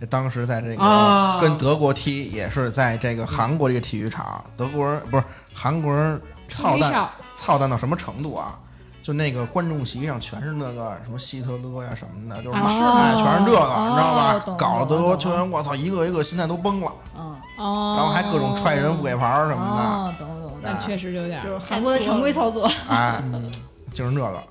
当时在这个、啊跟德国踢，也是在这个韩国这个体育场，德国人不是韩国人操蛋操蛋到什么程度啊？就那个观众席上全是那个什么希特勒呀什么的，就是、哦哎，全是这个，哦你知道吧？搞得德国球员，我操，一个一个心态都崩了，嗯，哦，然后还各种踹人不给牌儿什么的，懂懂懂，那确实有点儿，就是韩国的常规操作。的，哎，嗯就是这个。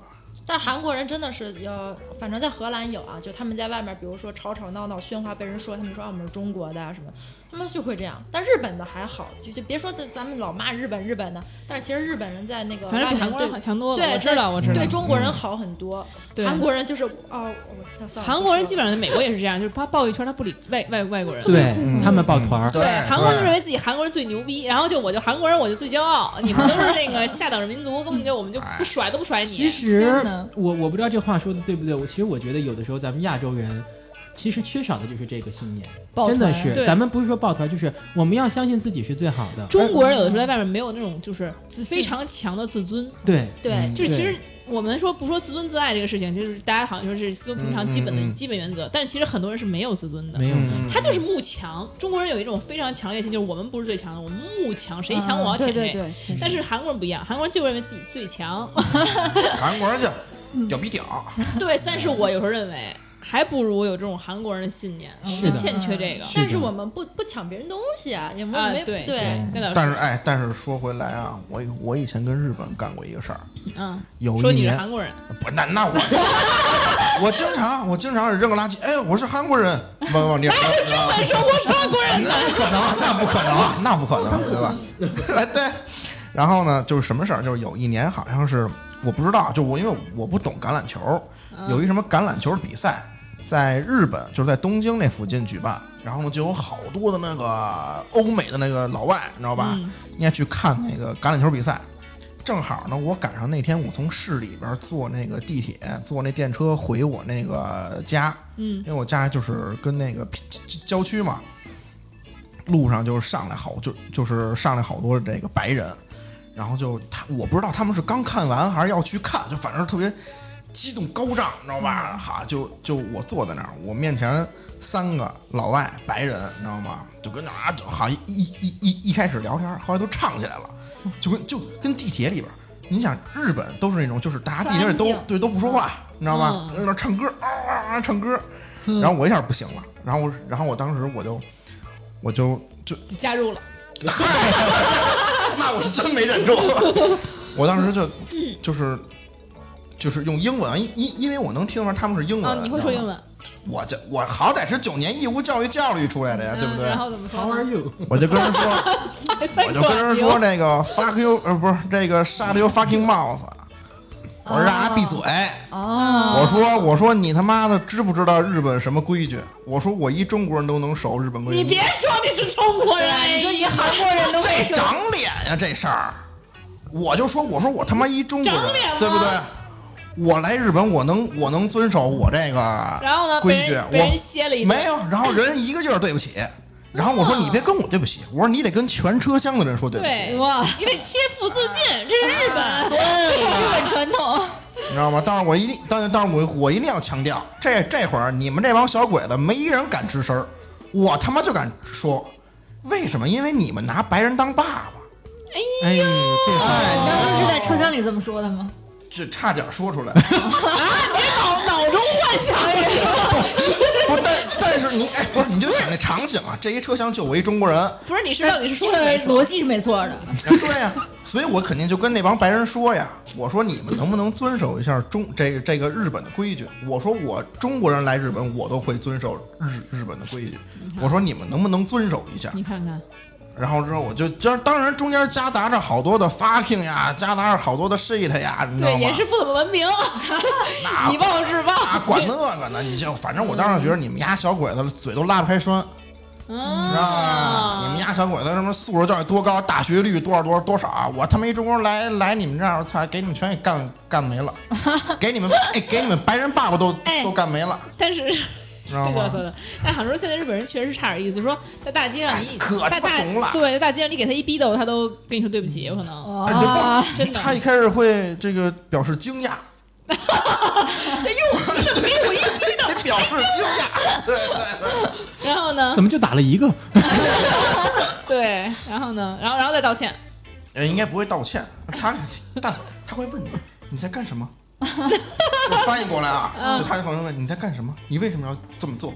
但韩国人真的是要，反正在荷兰有啊，就他们在外面，比如说吵吵闹闹、喧哗，被人说他们说我们是中国的啊什么，他们就会这样。但日本的还好，就就别说咱咱们老骂日本日本的，但是其实日本人在那个反正比韩国人好强多了。对我知道，我知道。对对中国人好很多。对韩国人就是哦，我那算了韩国人基本上在美国也是这样，就是他抱一圈，他不理外外外国人。对嗯他们抱团儿，对，韩国人就认为自己韩国人最牛逼，然后就我就韩国人我就最骄傲，你们都是那个下等民族，根本就我们就不甩都不甩你其。实我我不知道这话说的对不对，我其实我觉得有的时候咱们亚洲人。其实缺少的就是这个信念，真的是咱们不是说抱团，就是我们要相信自己是最好的。中国人有的时候在外面没有那种就是非常强的自尊，对。对。嗯就是其实我们说不说自尊自爱这个事情，就是大家好像说是稀松平常基本的基本原则，但是其实很多人是没有自尊的。没有的，嗯。他就是慕强，中国人有一种非常强烈性，就是我们不是最强的，我们慕强，谁强我要舔谁。对对对，但是韩国人不一样，韩国人就认为自己最强。韩国人就屌比屌，对，但是我有时候认为，还不如有这种韩国人的信念，是的欠缺这个。是的但是我们不不抢别人东西啊，也没没啊对对但是哎，但是说回来啊，我我以前跟日本干过一个事儿，嗯，有说你是一年韩国人，不，那那我我经常我经常扔个垃圾，哎，我是韩国人，不不，你中文 说我是韩国人，那不可能，那不可能，那不可能，对吧？哎 对，然后呢，就是什么事儿？就是有一年好像是我不知道，就我因为我不懂橄榄球，嗯有一什么橄榄球比赛，在日本就是在东京那附近举办，然后呢就有好多的那个欧美的那个老外，你知道吧？嗯应该去看那个橄榄球比赛。正好呢，我赶上那天我从市里边坐那个地铁，坐那电车回我那个家，嗯因为我家就是跟那个郊区嘛，路上就是上来好就就是上来好多这个白人，然后就他我不知道他们是刚看完还是要去看，就反正特别激动高涨，你知道吧？哈，就就我坐在那儿，我面前三个老外白人，你知道吗？就跟那啊，就好一一一一一开始聊天，后来都唱起来了，就跟就跟地铁里边。你想日本都是那种，就是大家地铁里都对都不说话，你知道吗？嗯在那唱歌啊啊啊唱歌，然后我一下不行了，然后我然后我当时我就我就就加入了，那我是真没忍住，我当时就 就是就是用英文，因因因为我能听出来他们是英文，啊，你会说英文，我这我好歹是九年义务教育教育出来的呀，对不对嗯然？后怎么说 How are you？我就跟人说，我就跟人说这个 fuck you，呃，不是这个 shut your fucking mouth。我说让他闭嘴。哦，我说我说你他妈的知不知道日本什么规矩？我说我一中国人都能守日本规矩。你别说你是中国人，你说一韩国人都这长脸呀、这事儿，我就说，我说我他妈一中国人长脸吗，对不对？我来日本，我能我能遵守我这个然后呢，规矩我歇了一顿没有。然后人一个劲儿对不起，然后我说你别跟我对不起，我说你得跟全车厢的人说对不起，对，哇，你得切腹自尽，这是日本。对日，本传统，你知道吗？但是我一定，但是但是我我一定要强调，这这会儿你们这帮小鬼子没一人敢吱声儿，我他妈就敢说，为什么？因为你们拿白人当爸爸。哎呦，这个哎你当时是在车厢里这么说的吗？这差点说出来，脑脑中幻想这个，不，但但是你哎，不是，你就想那场景啊，这一车厢就我一中国人，不是你是到底是说的？逻辑是没错的。对呀、所以我肯定就跟那帮白人说呀，我说你们能不能遵守一下中这个这个日本的规矩？我说我中国人来日本，我都会遵守日日本的规矩，我说你们能不能遵守一下？你看看，然后之后我就就当然中间夹杂着好多的 fucking 呀，夹杂着好多的 shit 呀，你知道对，吗？也是不怎么文明，那以暴制啊，暴。管那个呢？你就反正我当时觉得你们家小鬼子嘴都拉不开栓。嗯啊！你们家小鬼子什么素质教育多高，大学率多少多少多少？我他妈一中来来你们这儿，我操，给你们全给干干没了，给你们哎，给你们白人爸爸都哎都干没了，但是知道吗？嘚瑟的。但好像说现在日本人确实差点意思，说在大街上你哎可他妈怂了对在大街上你给他一逼斗，他都跟你说对不起，有可能啊，真的。他一开始会这个表示惊讶，这又给我一逼斗，表示惊讶，对对对。然后呢怎？么就打了一个？对，然后呢？然后然后再道歉。呃，应该不会道歉，他但他会问你你在干什么，就翻译过来啊，嗯就他可能问你在干什么，你为什么要这么做？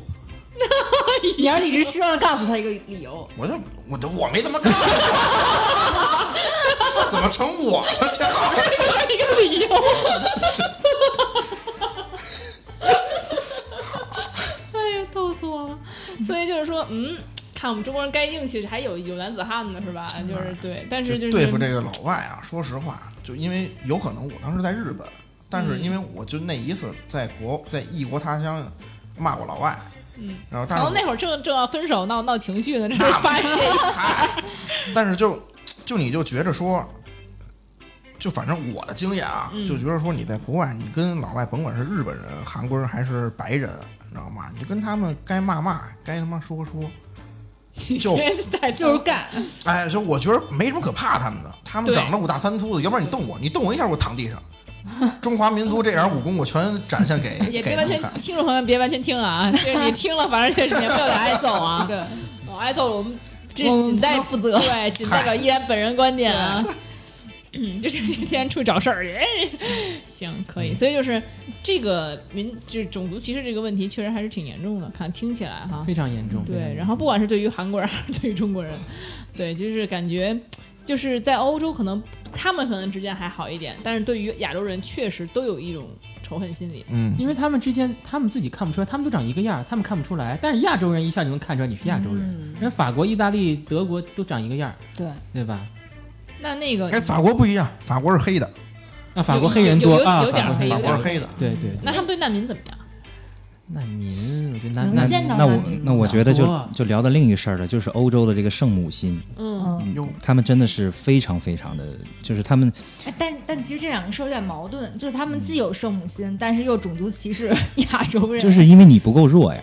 你要理直气壮的告诉他一个理由。我就我就我没这么干，怎么成我了？这好，一个理由。哎呀，逗死我了！所以就是说，嗯，看我们中国人该硬气，还有有男子汉呢，是吧？就是对，但是就是对付这个老外啊，说实话，就因为有可能我当时在日本，但是因为我就那一次在国在异国他乡骂过老外，嗯，然后但是然后那会儿正正要分手闹闹情绪呢，这是发泄一下。但是就就你就觉着说，就反正我的经验啊，嗯就觉得说你在国外，你跟老外甭管是日本人、韩国人还是白人，你知道吗？你就跟他们该骂骂，该他妈说说。就太就是干，哎，就我觉得没什么可怕他们的，他们对长得五大三粗的，要不然你动我，你动我一下我躺地上。中华民族这点武功我全展现给 也别完全。听众朋友们别完全听啊，就是你听了，反正这免不了得挨揍啊。对，我挨揍了，我们这仅代不负责对，仅代表依然本人观点啊。嗯，就是天天出去找事儿去，哎，行，可以。所以就是这个民，就是种族歧视这个问题，确实还是挺严重的。看听起来哈，非常严重。对，然后不管是对于韩国人还是对于中国人，对，就是感觉就是在欧洲可能他们可能之间还好一点，但是对于亚洲人确实都有一种仇恨心理。嗯，因为他们之间，他们自己看不出来，他们都长一个样儿，他们看不出来。但是亚洲人一下就能看出来你是亚洲人。嗯人法国、意大利、德国都长一个样儿，对，对吧？那那个，哎，法国不一样，法国是黑的，那法国黑人多有有啊，有点法国是黑的。对对对。那他们对难民怎么样？难民，我觉得难能难那我那我觉得就就聊到另一事儿了，就是欧洲的这个圣母心，嗯，他们真的是非常非常的，就是他们哎但但其实这两个事儿有点矛盾，就是他们既有圣母心，但是又种族歧视 亚洲人，就是因为你不够弱呀，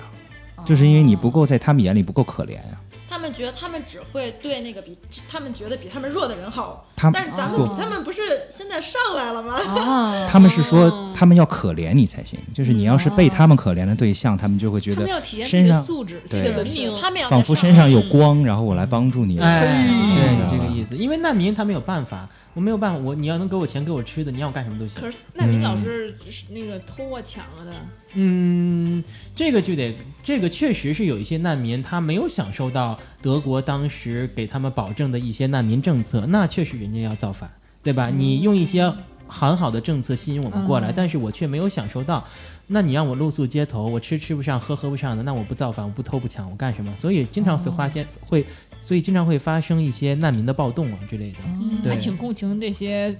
就是因为你不哦。够在他们眼里不够可怜呀。他们觉得他们只会对那个比他们觉得比他们弱的人好，他但是咱们他们不是现在上来了吗？啊，他们是哦说他们要可怜你才行，就是你要是被他们可怜的对象，他们就会觉得身上素质、对的文明。他们要仿佛身上有光，然后我来帮助你。哎，对，这个意思。因为难民他没有办法，我没有办法，我你要能给我钱给我吃的，你让我干什么都行。可是难民老是是那个偷啊抢啊的，嗯，这个就得，这个确实是有一些难民，他没有享受到德国当时给他们保证的一些难民政策，那确实人家要造反，对吧？你用一些很好的政策吸引我们过来，嗯但是我却没有享受到。那你让我露宿街头，我吃吃不上，喝喝不上的，那我不造反，我不偷不抢，我干什么？所以经常会发现会，所以经常会发生一些难民的暴动啊之类的。嗯。对。还挺共情这些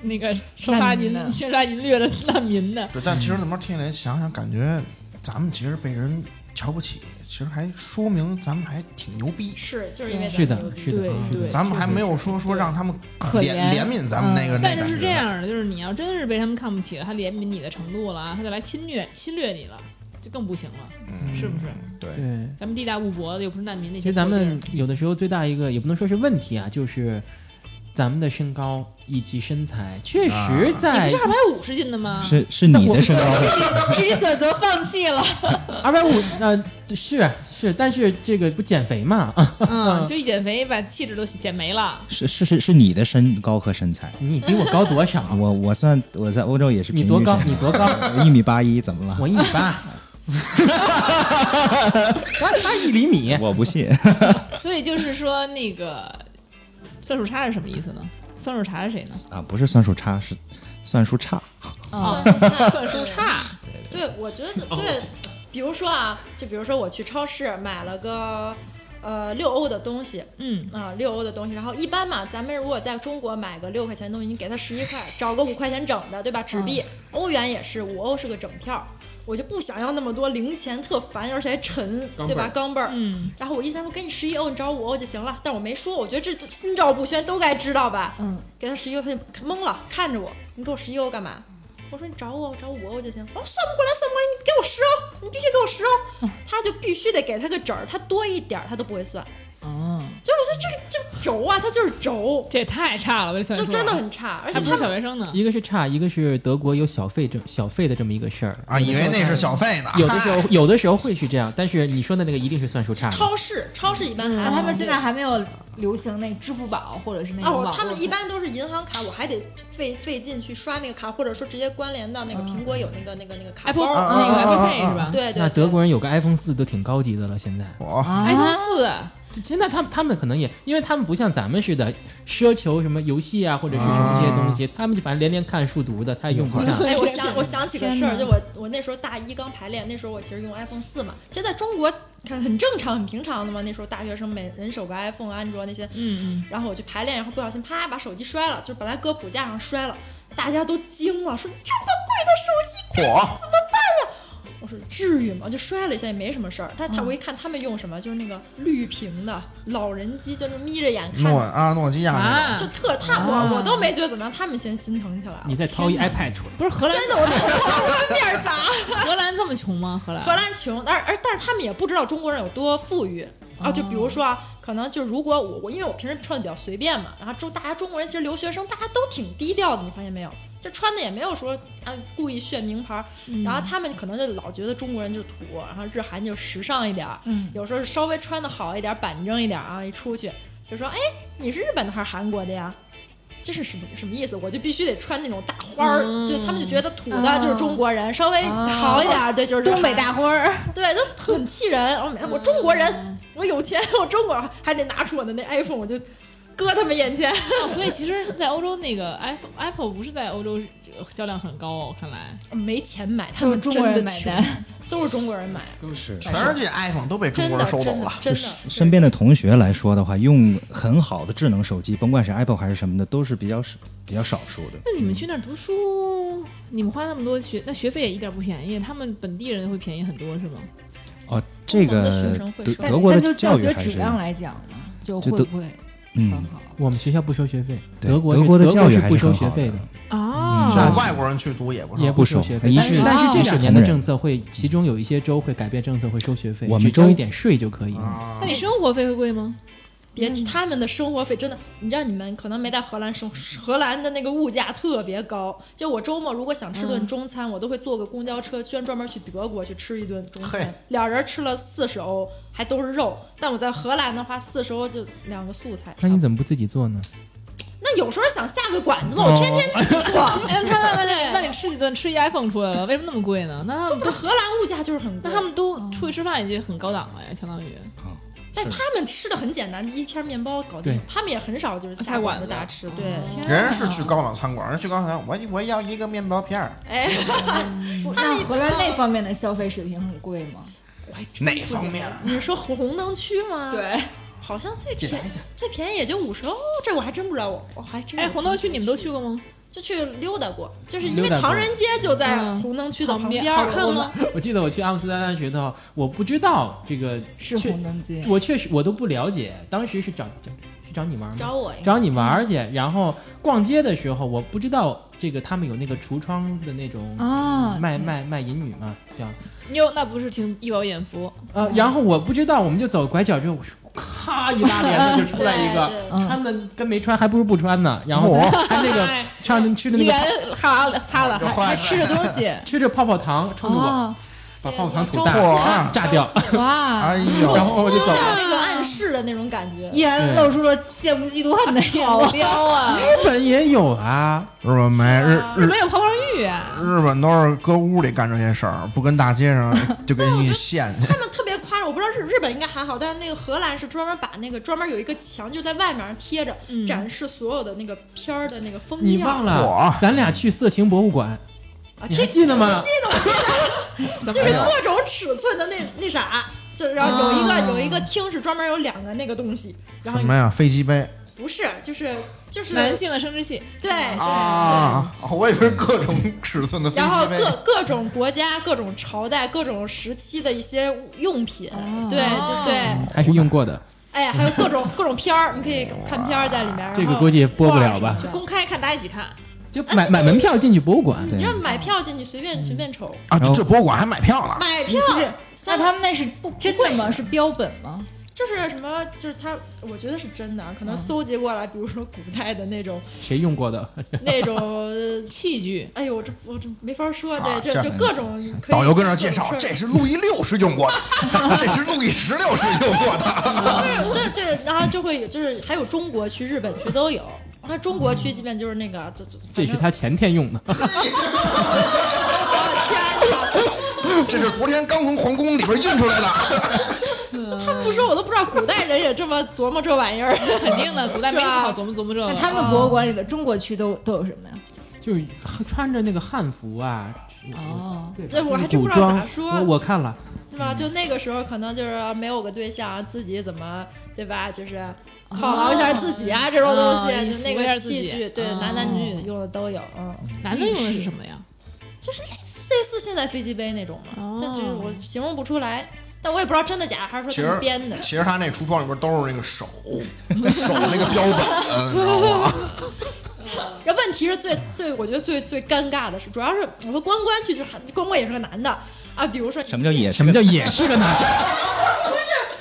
那个收杀淫难民的侵杀淫掠的难民的。对，但其实怎么听起来想想，感觉咱们其实被人瞧不起，其实还说明咱们还挺牛逼。是就是因为是的是的啊，是的。对。咱们还没有说说让他们可怜。怜怜悯咱们那个那但是是这样的，就是你要真是被他们看不起了，他怜悯你的程度了，他就来侵略侵略你了，就更不行了，嗯是不是？对，咱们地大物博的，又不是难民那些。其实咱们有的时候最大一个也不能说是问题啊，就是咱们的身高以及身材确实啊你不是二百五十斤的吗？是是你的身高会自己选择放弃了。二百五，呃，是是，但是这个不减肥嘛？啊，嗯，就一减肥把气质都减没了。是是是是你的身高和身材。你比我高多少？我我算我在欧洲也是你多高？你多高？高 一米八一，怎么了？我一米八，他差一厘米。我不信。所以就是说，那个算术差是什么意思呢？算术差是谁呢？啊，不是算术差，是算术差。哦，算术差。对，我觉得哦对，比如说啊，就比如说我去超市买了个呃六欧的东西嗯，啊，六欧的东西，然后一般嘛，咱们如果在中国买个六块钱的东西，你给他十一块，找个五块钱整的，对吧？纸币，欧元也是五欧是个整票，我就不想要那么多零钱，特烦，而且还沉，对吧？钢镚儿。嗯，然后我一想，说给你十一欧，你找五欧就行了。但我没说，我觉得这这心照不宣，都该知道吧？嗯，给他十一欧，他就懵了，看着我，你给我十一欧干嘛？我说你找我，我找五欧就行。哦，算不过来，算不过来，你给我十欧，你必须给我十欧。他就必须得给他个整儿，他多一点儿他都不会算。这个这个轴啊，它就是轴，这也太差了吧！这算术就真的很差，而且还不是他们小学生呢。一个是差，一个是德国有小费这小费的这么一个事儿啊，以为那是小费呢。有的时候有的时候会是这样，但是你说的那个一定是算术差的。超市超市一般还好他们现在还没有流行那支付宝或者是那种网，络哦他们一般都是银行卡，我还得费费劲去刷那个卡，或者说直接关联到那个苹果有那个那个那个卡 Apple 包。啊那个啊 Apple 啊 Pay 啊是吧对对，那德国人有个 iPhone 四都挺高级的了，现在。我？iPhone 四，现在他们他们可能也，因为他们不像咱们似的奢求什么游戏啊，或者是什么这些东西，他们就反正连连看数独的，他也用不上。哎，我想我想起个事儿，就我我那时候大一刚排练，那时候我其实用 iPhone 四嘛，其实在中国看很正常很平常的嘛，那时候大学生每人手个 iPhone、安卓那些，嗯嗯。然后我去排练，然后不小心啪把手机摔了，就本来搁谱架上摔了，大家都惊了，说这么贵的手机嚯，我说至于吗？就摔了一下也没什么事儿。但嗯是他我一看他们用什么，就是那个绿屏的老人机，就是眯着眼看诺，啊诺基亚那啊就，特他我我都没觉得怎么样，他们先心疼起来了。你再掏一 iPad 出来，不是荷兰真的，我都我面儿砸。荷兰这么穷吗？荷兰荷兰穷，而而但是他们也不知道中国人有多富裕啊。就比如说啊，可能就如果我我因为我平时穿的比较随便嘛，然后中大家中国人其实留学生大家都挺低调的，你发现没有？就穿的也没有说啊故意炫名牌儿，嗯。然后他们可能就老觉得中国人就土，然后日韩就时尚一点儿，嗯。有时候稍微穿的好一点儿、板正一点儿啊，一出去就说哎你是日本的还是韩国的呀？这是什么什么意思？我就必须得穿那种大花儿，嗯。就他们就觉得土的就是中国人，稍微啊好一点儿，对，就是东北大花儿，对，都很气人。我每我中国人，我有钱，我中国人还得拿出我的那 iPhone，我就搁他们眼前。哦，所以其实，在欧洲那个 iPhone Apple 不是在欧洲呃销量很高哦，看来。没钱买，他们中国人买单，都是中国人买，都是全世界 iPhone 都被中国人收走了。真的真的。身边的同学来说的话，用很好的智能手机，甭管是 Apple 还是什么的，都是比较少比较少数的。那你们去那儿读书，你们花那么多学，那学费也一点不便宜，他们本地人会便宜很多是吗？哦，这个德德国的但就教学质教育还是量来讲呢，就会不会很嗯，好？我们学校不收学费，德国是德国的教育是不收学费的，啊像外国人去读也不是也不收学费。但是但是这两年的政策会，其中有一些州会改变政策，会收学费，我们州只交一点税就可以。啊。那你生活费会贵吗？别提他们的生活费真的，你知道你们可能没在荷兰生，荷兰的那个物价特别高。就我周末如果想吃顿中餐，我都会坐个公交车，居然专门去德国去吃一顿中餐，俩人吃了四十欧，还都是肉。但我在荷兰的话，四十欧就两个素菜。那你怎么不自己做呢？那有时候想下个馆子嘛，我天天自己做。哎，他那那那你吃几顿吃一 iPhone 出来了，为什么那么贵呢？那他们这荷兰物价就是很贵。那他们都出去吃饭已经很高档了呀，相当于。但他们吃的很简单，一片面包搞定。他们也很少就是下馆子大吃，对。人家是去高档餐馆，人去高档餐馆，我我要一个面包片儿，哎 那荷兰那方面的消费水平很贵吗？哪方面？你是说红灯区吗？，对，好像最便宜最便宜也就五十欧，这我还真不知道，我我还真哎，红灯区你们都去过吗？就去溜达过，就是因为唐人街就在嗯红灯区的旁边好看吗？我记得我去阿姆斯特丹的时候，我不知道这个，是红灯街。我确实我都不了解，当时是找找是找你玩吗？找我呀找你玩儿去，然后逛街的时候，我不知道这个他们有那个橱窗的那种啊。卖卖卖淫女嘛，叫哟，那不是挺一饱眼福？呃，然后我不知道，我们就走拐角之后，我说咔一拉帘子就出来一个，穿的跟没穿还不如不穿呢，然后我还那个 哎穿着吃的那个人哈了擦了，还就还吃着东西，吃着泡泡糖冲着我，哦，把泡泡糖吐对大炸掉，哇 哎，呦，然后我就走有了。那个暗示的那种感觉。依然露出了羡慕嫉妒恨的眼光。彪啊！日本也有啊，日本没日日日本有泡泡浴啊，日本都是搁屋里干这些事儿，不跟大街上 就给你献去。他们特别夸张，我不知道是日本应该还好，但是那个荷兰是专门把那个专门有一个墙就在外面贴着，嗯展示所有的那个片儿的那个风景你。忘了，咱俩去色情博物馆，还这记得吗？就是怎么了？各种尺寸的那那啥，就然后有一个、啊有一个厅是专门有两个那个东西，然后什么呀？飞机杯不是就是就是男性的生殖器，对对啊！我以为是各种尺寸的飞然后。各各种国家、各种朝代、各种时期的一些用品，哦对，就对，还是用过的，哎，还有各种各种片儿，你可以看片儿在里面。这个然后估计播不了吧画什么的公开看大家一起看，就买买门票进去博物馆。你这买票进去随便随便瞅，啊，这博物馆还买票了。买票不是，那他们那是不真的吗？是标本吗？就是什么，就是他，我觉得是真的，可能搜集过来，比如说古代的那种谁用过的？那种，器具哎呦，我这我这没法说，啊对，这这就各种可以导游跟那儿介绍这是路易六世用过的，这是路易十六世用过的。对对对，然后就会有，就是还有中国去、日本去都有。那中国区基本就是那个，就就这是他前天用的。这是昨天刚从皇宫里边运出来的。他们不说我都不知道，古代人也这么琢磨这玩意儿。肯定的，古代没好琢磨琢磨这。那他们博物馆里的中国区都都有什么呀？就穿着那个汉服啊，哦，对我还真不知道咋说我我看了，是吧？就那个时候可能就是没有个对象，自己怎么对吧？就是犒劳一下自己啊，这种东啊西，就那个器具，对，哦男男女女用的都有，嗯，男的用的是什么呀？就是类似类似现在飞机杯那种嘛，哦但是我形容不出来，但我也不知道真的假，还是说编的。其实他那橱窗里边都是那个手手那个标本，你知道吗？然后问题是最最，我觉得最最尴尬的是，主要是我和关关去，就是关关也是个男的啊，比如说什么叫也什么叫也是个男的？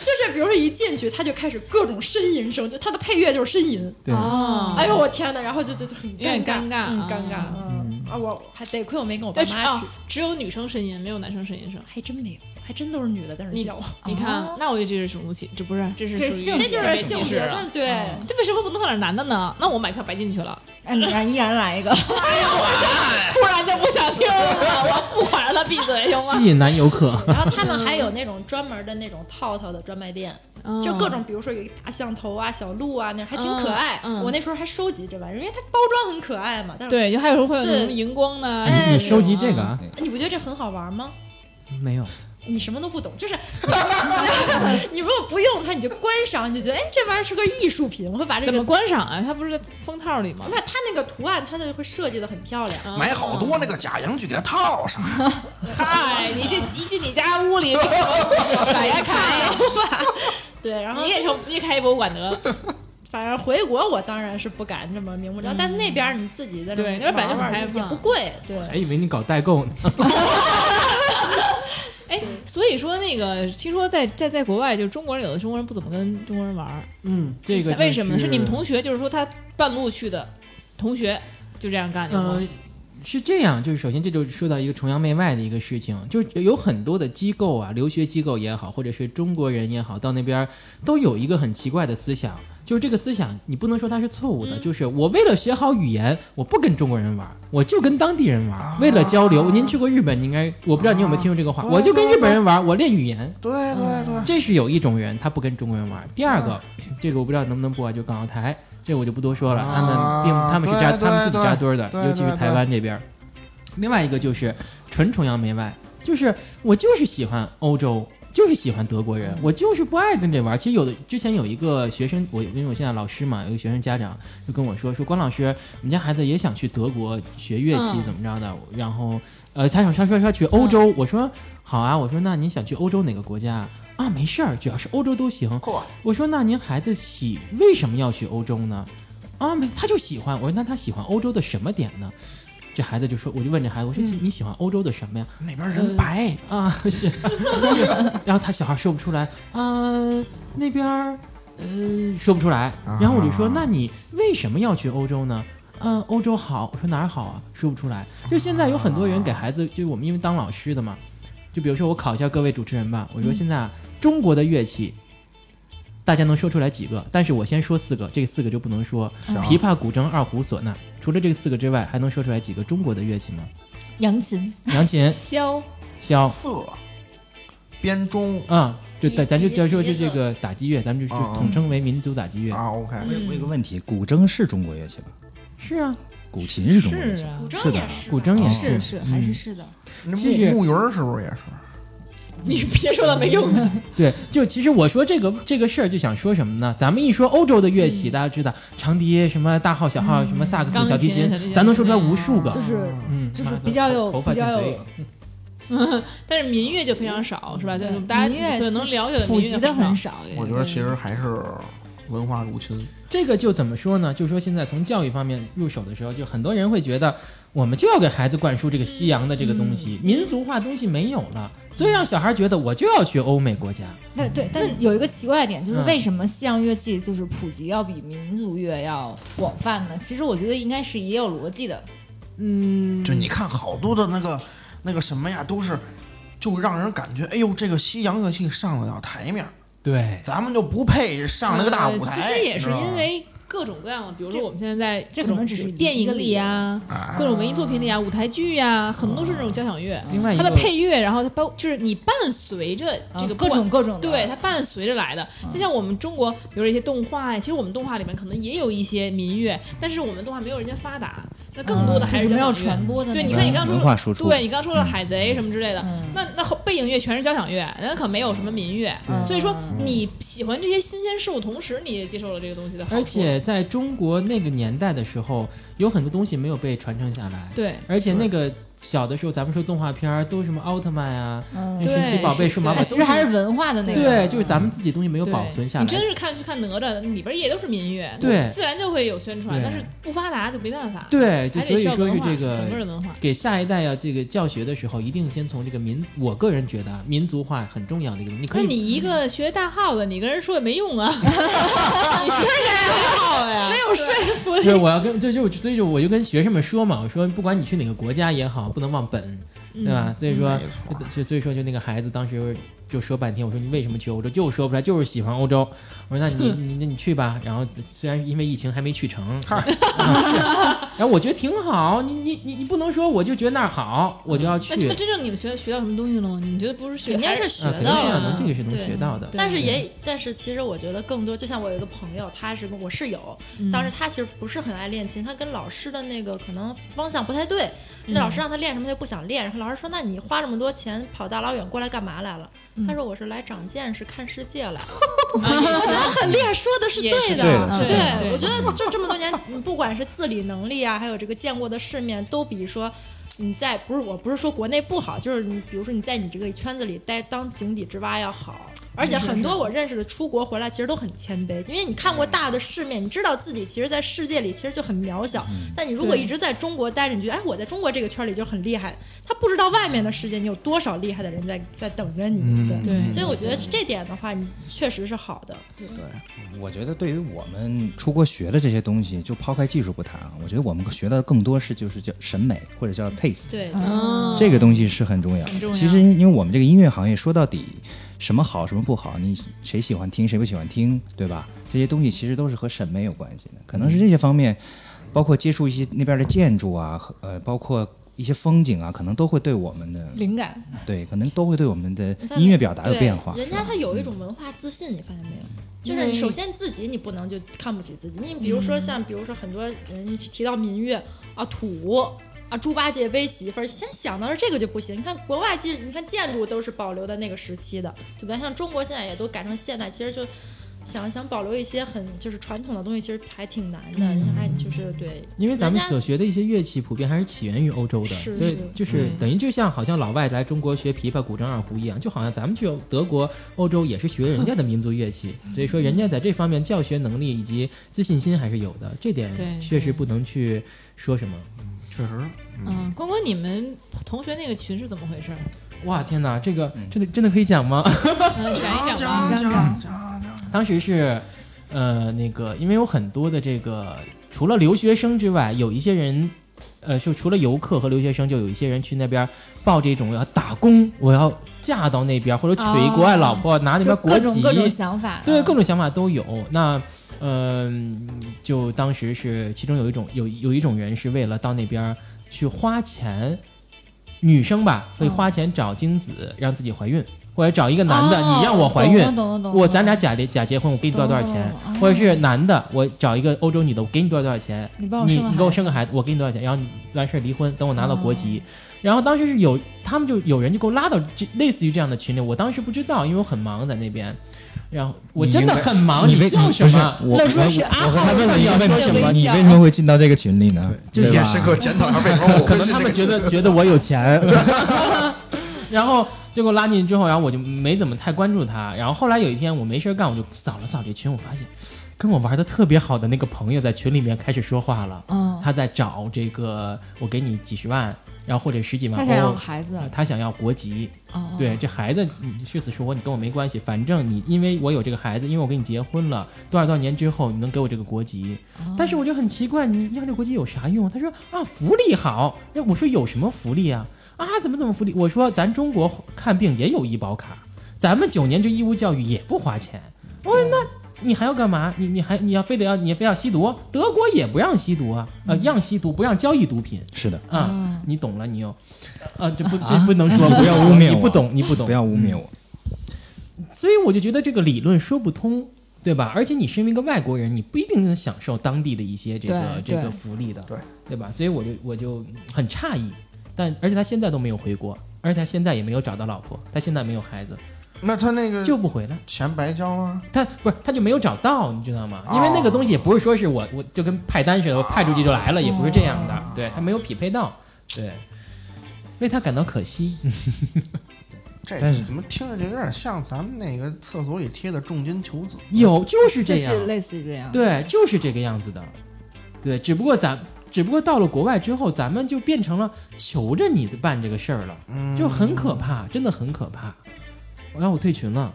就是比如说一进去，他就开始各种呻吟声，就他的配乐就是呻吟。对，哦，哎呦我天呐，然后就就就很尴尬很尴尬，嗯啊，我还得亏我没跟我爸妈去，，只有女生呻吟，没有男生呻吟声。还真没有，还真都是女的在那你叫我，你看，那我觉得这是种族歧，这不是，这是属于这这就是性别歧视了。的，对，这为什么不能放点男的呢？那我买票白进去了，那你让依然来一个，哎呦我 突然就不想听了，我付款让他闭嘴行吗？吸引男游客。然后他们还有那种专门的那种套套的专卖店，就各种，比如说有一个大象头啊、小鹿啊，那还挺可爱。我那时候还收集这玩意儿，因为它包装很可爱嘛。但是对，就还有时候会有那种对荧光呢，哎你收集这个啊？你不觉得这很好玩吗？没有，你什么都不懂，就是 你如果不用它，你就观赏，你就觉得哎，这玩意儿是个艺术品。我会把这个怎么，观赏啊？它不是在封套里吗你？看它那个图案，它就会设计的很漂亮。买好多那个假洋具给它套上。嗨，你这一进你家屋里，摆呀开，对，然后你也成你也开一博物馆得了。反正回国我当然是不敢这么明目张胆，但那边儿你自己在那对那边本来就很玩也不贵，对。还以为你搞代购呢。哎，所以说那个，听说在在在国外，就是中国人有的中国人不怎么跟中国人玩儿，嗯，这个为什么呢？是是你们同学，就是说他半路去的同学就这样干，的嗯，是这样，就是首先这就说到一个崇洋媚外的一个事情，就是有很多的机构啊，留学机构也好，或者是中国人也好，到那边都有一个很奇怪的思想，就是这个思想你不能说它是错误的，就是我为了学好语言，我不跟中国人玩儿，我就跟当地人玩儿，为了交流。您去过日本，你应该我不知道你有没有听说这个话，啊我就跟日本人玩儿，我练语言。对对对，这是有一种人，他不跟中国人玩儿。第二个，这个我不知道能不能播啊，就港澳台，这个我就不多说了。他们并他们是扎他们自己扎堆儿的，尤其是台湾这边儿。另外一个就是纯崇洋媚外，就是我就是喜欢欧洲，就是喜欢德国人，我就是不爱跟这玩儿。其实有的之前有一个学生，我因为我现在老师嘛，有一个学生家长就跟我说说，关老师，我们家孩子也想去德国学乐器，嗯怎么着的？然后呃，他想他说他去欧洲，我说好啊，我说那您想去欧洲哪个国家啊？啊，没事儿，只要是欧洲都行。我说那您孩子喜为什么要去欧洲呢？啊，没，他就喜欢。我说那他喜欢欧洲的什么点呢？这孩子就说，我就问这孩子，我说喜你喜欢欧洲的什么呀？那边人白，啊，是，然后他小孩说不出来，啊，那边儿，呃，说不出来。然后我就说，那你为什么要去欧洲呢？嗯、欧洲好。我说哪儿好啊？说不出来。就现在有很多人给孩子，就我们因为当老师的嘛，就比如说我考一下各位主持人吧，我说现在啊，中国的乐器。大家能说出来几个？但是我先说四个，这四个就不能说。行。琵琶、古筝、二胡、唢呐，除了这四个之外，还能说出来几个中国的乐器吗？扬琴，扬琴、箫，箫，瑟，编钟。啊、就咱咱就笛就就这个打击乐，咱们就就啊统称为民族打击乐。啊，OK，我有我有个问题，古筝是中国乐器吧？是啊，古琴是中国乐器，是的。也是，古筝也是。是还是嗯。是的，那其实木木鱼儿是不是也是？你别说了没用的。对，就其实我说这个这个事儿，就想说什么呢？咱们一说欧洲的乐器，大家知道长笛、什么大号、小号、什么萨克斯、小提琴咱能说出来无数个就。是嗯，就是比较有头头发比较有嗯。但是民乐就非常少，是吧？就是大家所有能了解的普及的民乐很很少。我觉得其实还是文化入侵。这个就怎么说呢？就是说现在从教育方面入手的时候，就很多人会觉得，我们就要给孩子灌输这个西洋的这个东西，民族化东西没有了，所以让小孩觉得我就要去欧美国家。对对，但是有一个奇怪的点，就是嗯为什么西洋乐器就是普及要比民族乐要广泛呢？其实我觉得应该是也有逻辑的。嗯，就你看好多的那个那个什么呀，都是就让人感觉，哎呦，这个西洋乐器上得了台面儿，对，咱们就不配上那个大舞台。呃其实也是因为各种各样的，比如说我们现在在这可能只是电影里呀，啊各种文艺作品里啊，舞台剧呀，很多都是这种交响乐。它另外它的配乐，然后它包就是你伴随着这个啊各种各种的对，它伴随着来的。就像我们中国，比如说一些动画呀，其实我们动画里面可能也有一些民乐，但是我们动画没有人家发达，那更多的还是是没有传播的那对，你看你刚说。对你刚说了海贼什么之类的，嗯那那后背景乐全是交响乐，那可没有什么民乐。嗯所以说，你喜欢这些新鲜事物，同时你也接受了这个东西的好处。而且在中国那个年代的时候，有很多东西没有被传承下来，对，而且那个小的时候，咱们说动画片儿都是什么奥特曼啊、嗯那神奇宝贝、数码宝贝，哎其实还是文化的那个。对，就是咱们自己东西没有保存下来你真来。是看去看哪吒，里边也都是民乐，对自然就会有宣传，但是不发达就没办法。对，就所以说是这个整个的文化。给下一代要这个教学的时候，一定先从这个民，我个人觉得啊，民族化很重要的一个东西。你可以那你一个学大号的，你跟人说也没用啊，你学大号呀，没有说服力对，我要跟就就所以就我就跟学生们说嘛，我说不管你去哪个国家也好，不能忘本，对吧？所以说所以说就那个孩子当时就说半天，我说你为什么去欧洲？就说不出来，就是喜欢欧洲。我说那你 你那你去吧。然后虽然因为疫情还没去成，嗨啊是然后 我觉得挺好。你你你你不能说我就觉得那儿好，我就要去。那真正你们学学到什么东西了吗？你们觉得不是学，肯定还是学啊，肯定能这个是能学到的。但是也，但是其实我觉得更多，就像我有一个朋友，他是跟我室友，嗯当时他其实不是很爱练琴，他跟老师的那个可能方向不太对，嗯那老师让他练什么他就不想练，然后老师说：“那你花这么多钱跑大老远过来干嘛来了？”嗯他说：“我是来长见识、看世界来了。啊也是”很厉害，说的是对的对我觉得就这么多年，不管是自理能力啊，还有这个见过的世面，都比说。你在不是我不是说国内不好，就是你比如说你在你这个圈子里待当井底之蛙要好。而且很多我认识的出国回来其实都很谦卑，因为你看过大的世面，你知道自己其实，在世界里其实就很渺小。但你如果一直在中国待着，你觉得哎，我在中国这个圈里就很厉害，他不知道外面的世界你有多少厉害的人在在等着你。嗯对，对所以我觉得这点的话，你确实是好的。对我觉得对于我们出国学的这些东西，就抛开技术不谈啊，我觉得我们学的更多是就是叫审美或者叫 taste，对，嗯这个东西是很重要。很重要其实因为我们这个音乐行业说到底，什么好什么不好，你谁喜欢听谁不喜欢听，对吧？这些东西其实都是和审美有关系的，可能是这些方面，包括接触一些那边的建筑啊，和呃，包括一些风景啊，可能都会对我们的灵感，对，可能都会对我们的音乐表达有变化。人家他有一种文化自信，你发现没有？就是你首先自己你不能就看不起自己。你比如说像，比如说很多人提到民乐啊土啊猪八戒背媳妇儿，先想到是这个就不行。你看国外建你看建筑都是保留的那个时期的，对吧？像中国现在也都改成现代，其实就。想想保留一些很就是传统的东西，其实还挺难的。人家还就是对，因为咱们所学的一些乐器普遍还是起源于欧洲的，所以就是嗯等于就像好像老外来中国学琵琶、古筝、二胡一样，就好像咱们去德国、欧洲也是学人家的民族乐器，所以说人家在这方面教学能力以及自信心还是有的，这点确实不能去说什么。确实，嗯，关关，你们同学那个群是怎么回事？哇，天哪，这个嗯真的真的可以讲吗？嗯，讲一讲。讲讲讲当时是，呃，那个，因为有很多的这个，除了留学生之外，有一些人，呃，就除了游客和留学生，就有一些人去那边报这种要打工，我要嫁到那边，或者娶一国外老婆，拿那边国籍，各种各种想法，对，嗯各种想法都有。那，嗯、就当时是其中有一种有有一种人是为了到那边去花钱，女生吧会花钱找精子让自己怀孕，或者找一个男的、哦你让我怀孕我咱俩假结假结婚，我给你多少多少钱，或者是男的，我找一个欧洲女的，我给你多少多少钱，你帮我你你给我生个孩子，我给你多少钱，然后你完事儿离婚，等我拿到国籍。哦。然后当时是有他们就有人就给我拉到这类似于这样的群里，我当时不知道，因为我很忙在那边。然后我真的很忙，你为笑什么？不是我我是阿我和他浩问了一个问题，要说什么你为什么会进到这个群里呢？就是深刻检讨一下为什么我 可能他们觉得觉得我有钱，然后结果拉进去之后，然后我就没怎么太关注他。然后后来有一天我没事儿干，我就扫了扫这群，我发现跟我玩的特别好的那个朋友在群里面开始说话了，嗯，他在找这个我给你几十万，然后或者十几万他想要。孩子，呃他想要国籍，哦，对这孩子你是死是活你跟我没关系，反正你因为我有这个孩子，因为我跟你结婚了，多少多少年之后你能给我这个国籍，哦但是我就很奇怪，你要这国籍有啥用？他说啊，福利好。哎，我说有什么福利啊？啊，怎么怎么福利？我说咱中国看病也有医保卡，咱们九年制义务教育也不花钱。我说那你还要干嘛？你你还你要非得要你非要吸毒？德国也不让吸毒啊，呃，让吸毒不让交易毒品是的，啊。嗯你懂了，你又，啊，这不这不能说，不要污蔑我你不懂，你不懂，不要污蔑我。所以我就觉得这个理论说不通，对吧？而且你身为一个外国人，你不一定能享受当地的一些这个这个福利的，对对吧？所以我就我就很诧异，但而且他现在都没有回国，而且他现在也没有找到老婆，他现在没有孩子，那他那个就不回来，钱白交了，他不是他就没有找到，你知道吗？因为那个东西也不是说是我我就跟派单似的，我派出去就来了，也不是这样的，对他没有匹配到，对，为他感到可惜。这但是怎么听着就有点像咱们那个厕所里贴的重金求子？有就是这样，类似于这样，对，就是这个样子的，对，只不过咱只不过到了国外之后，咱们就变成了求着你办这个事儿了，嗯，就很可怕，真的很可怕。我让我退群了，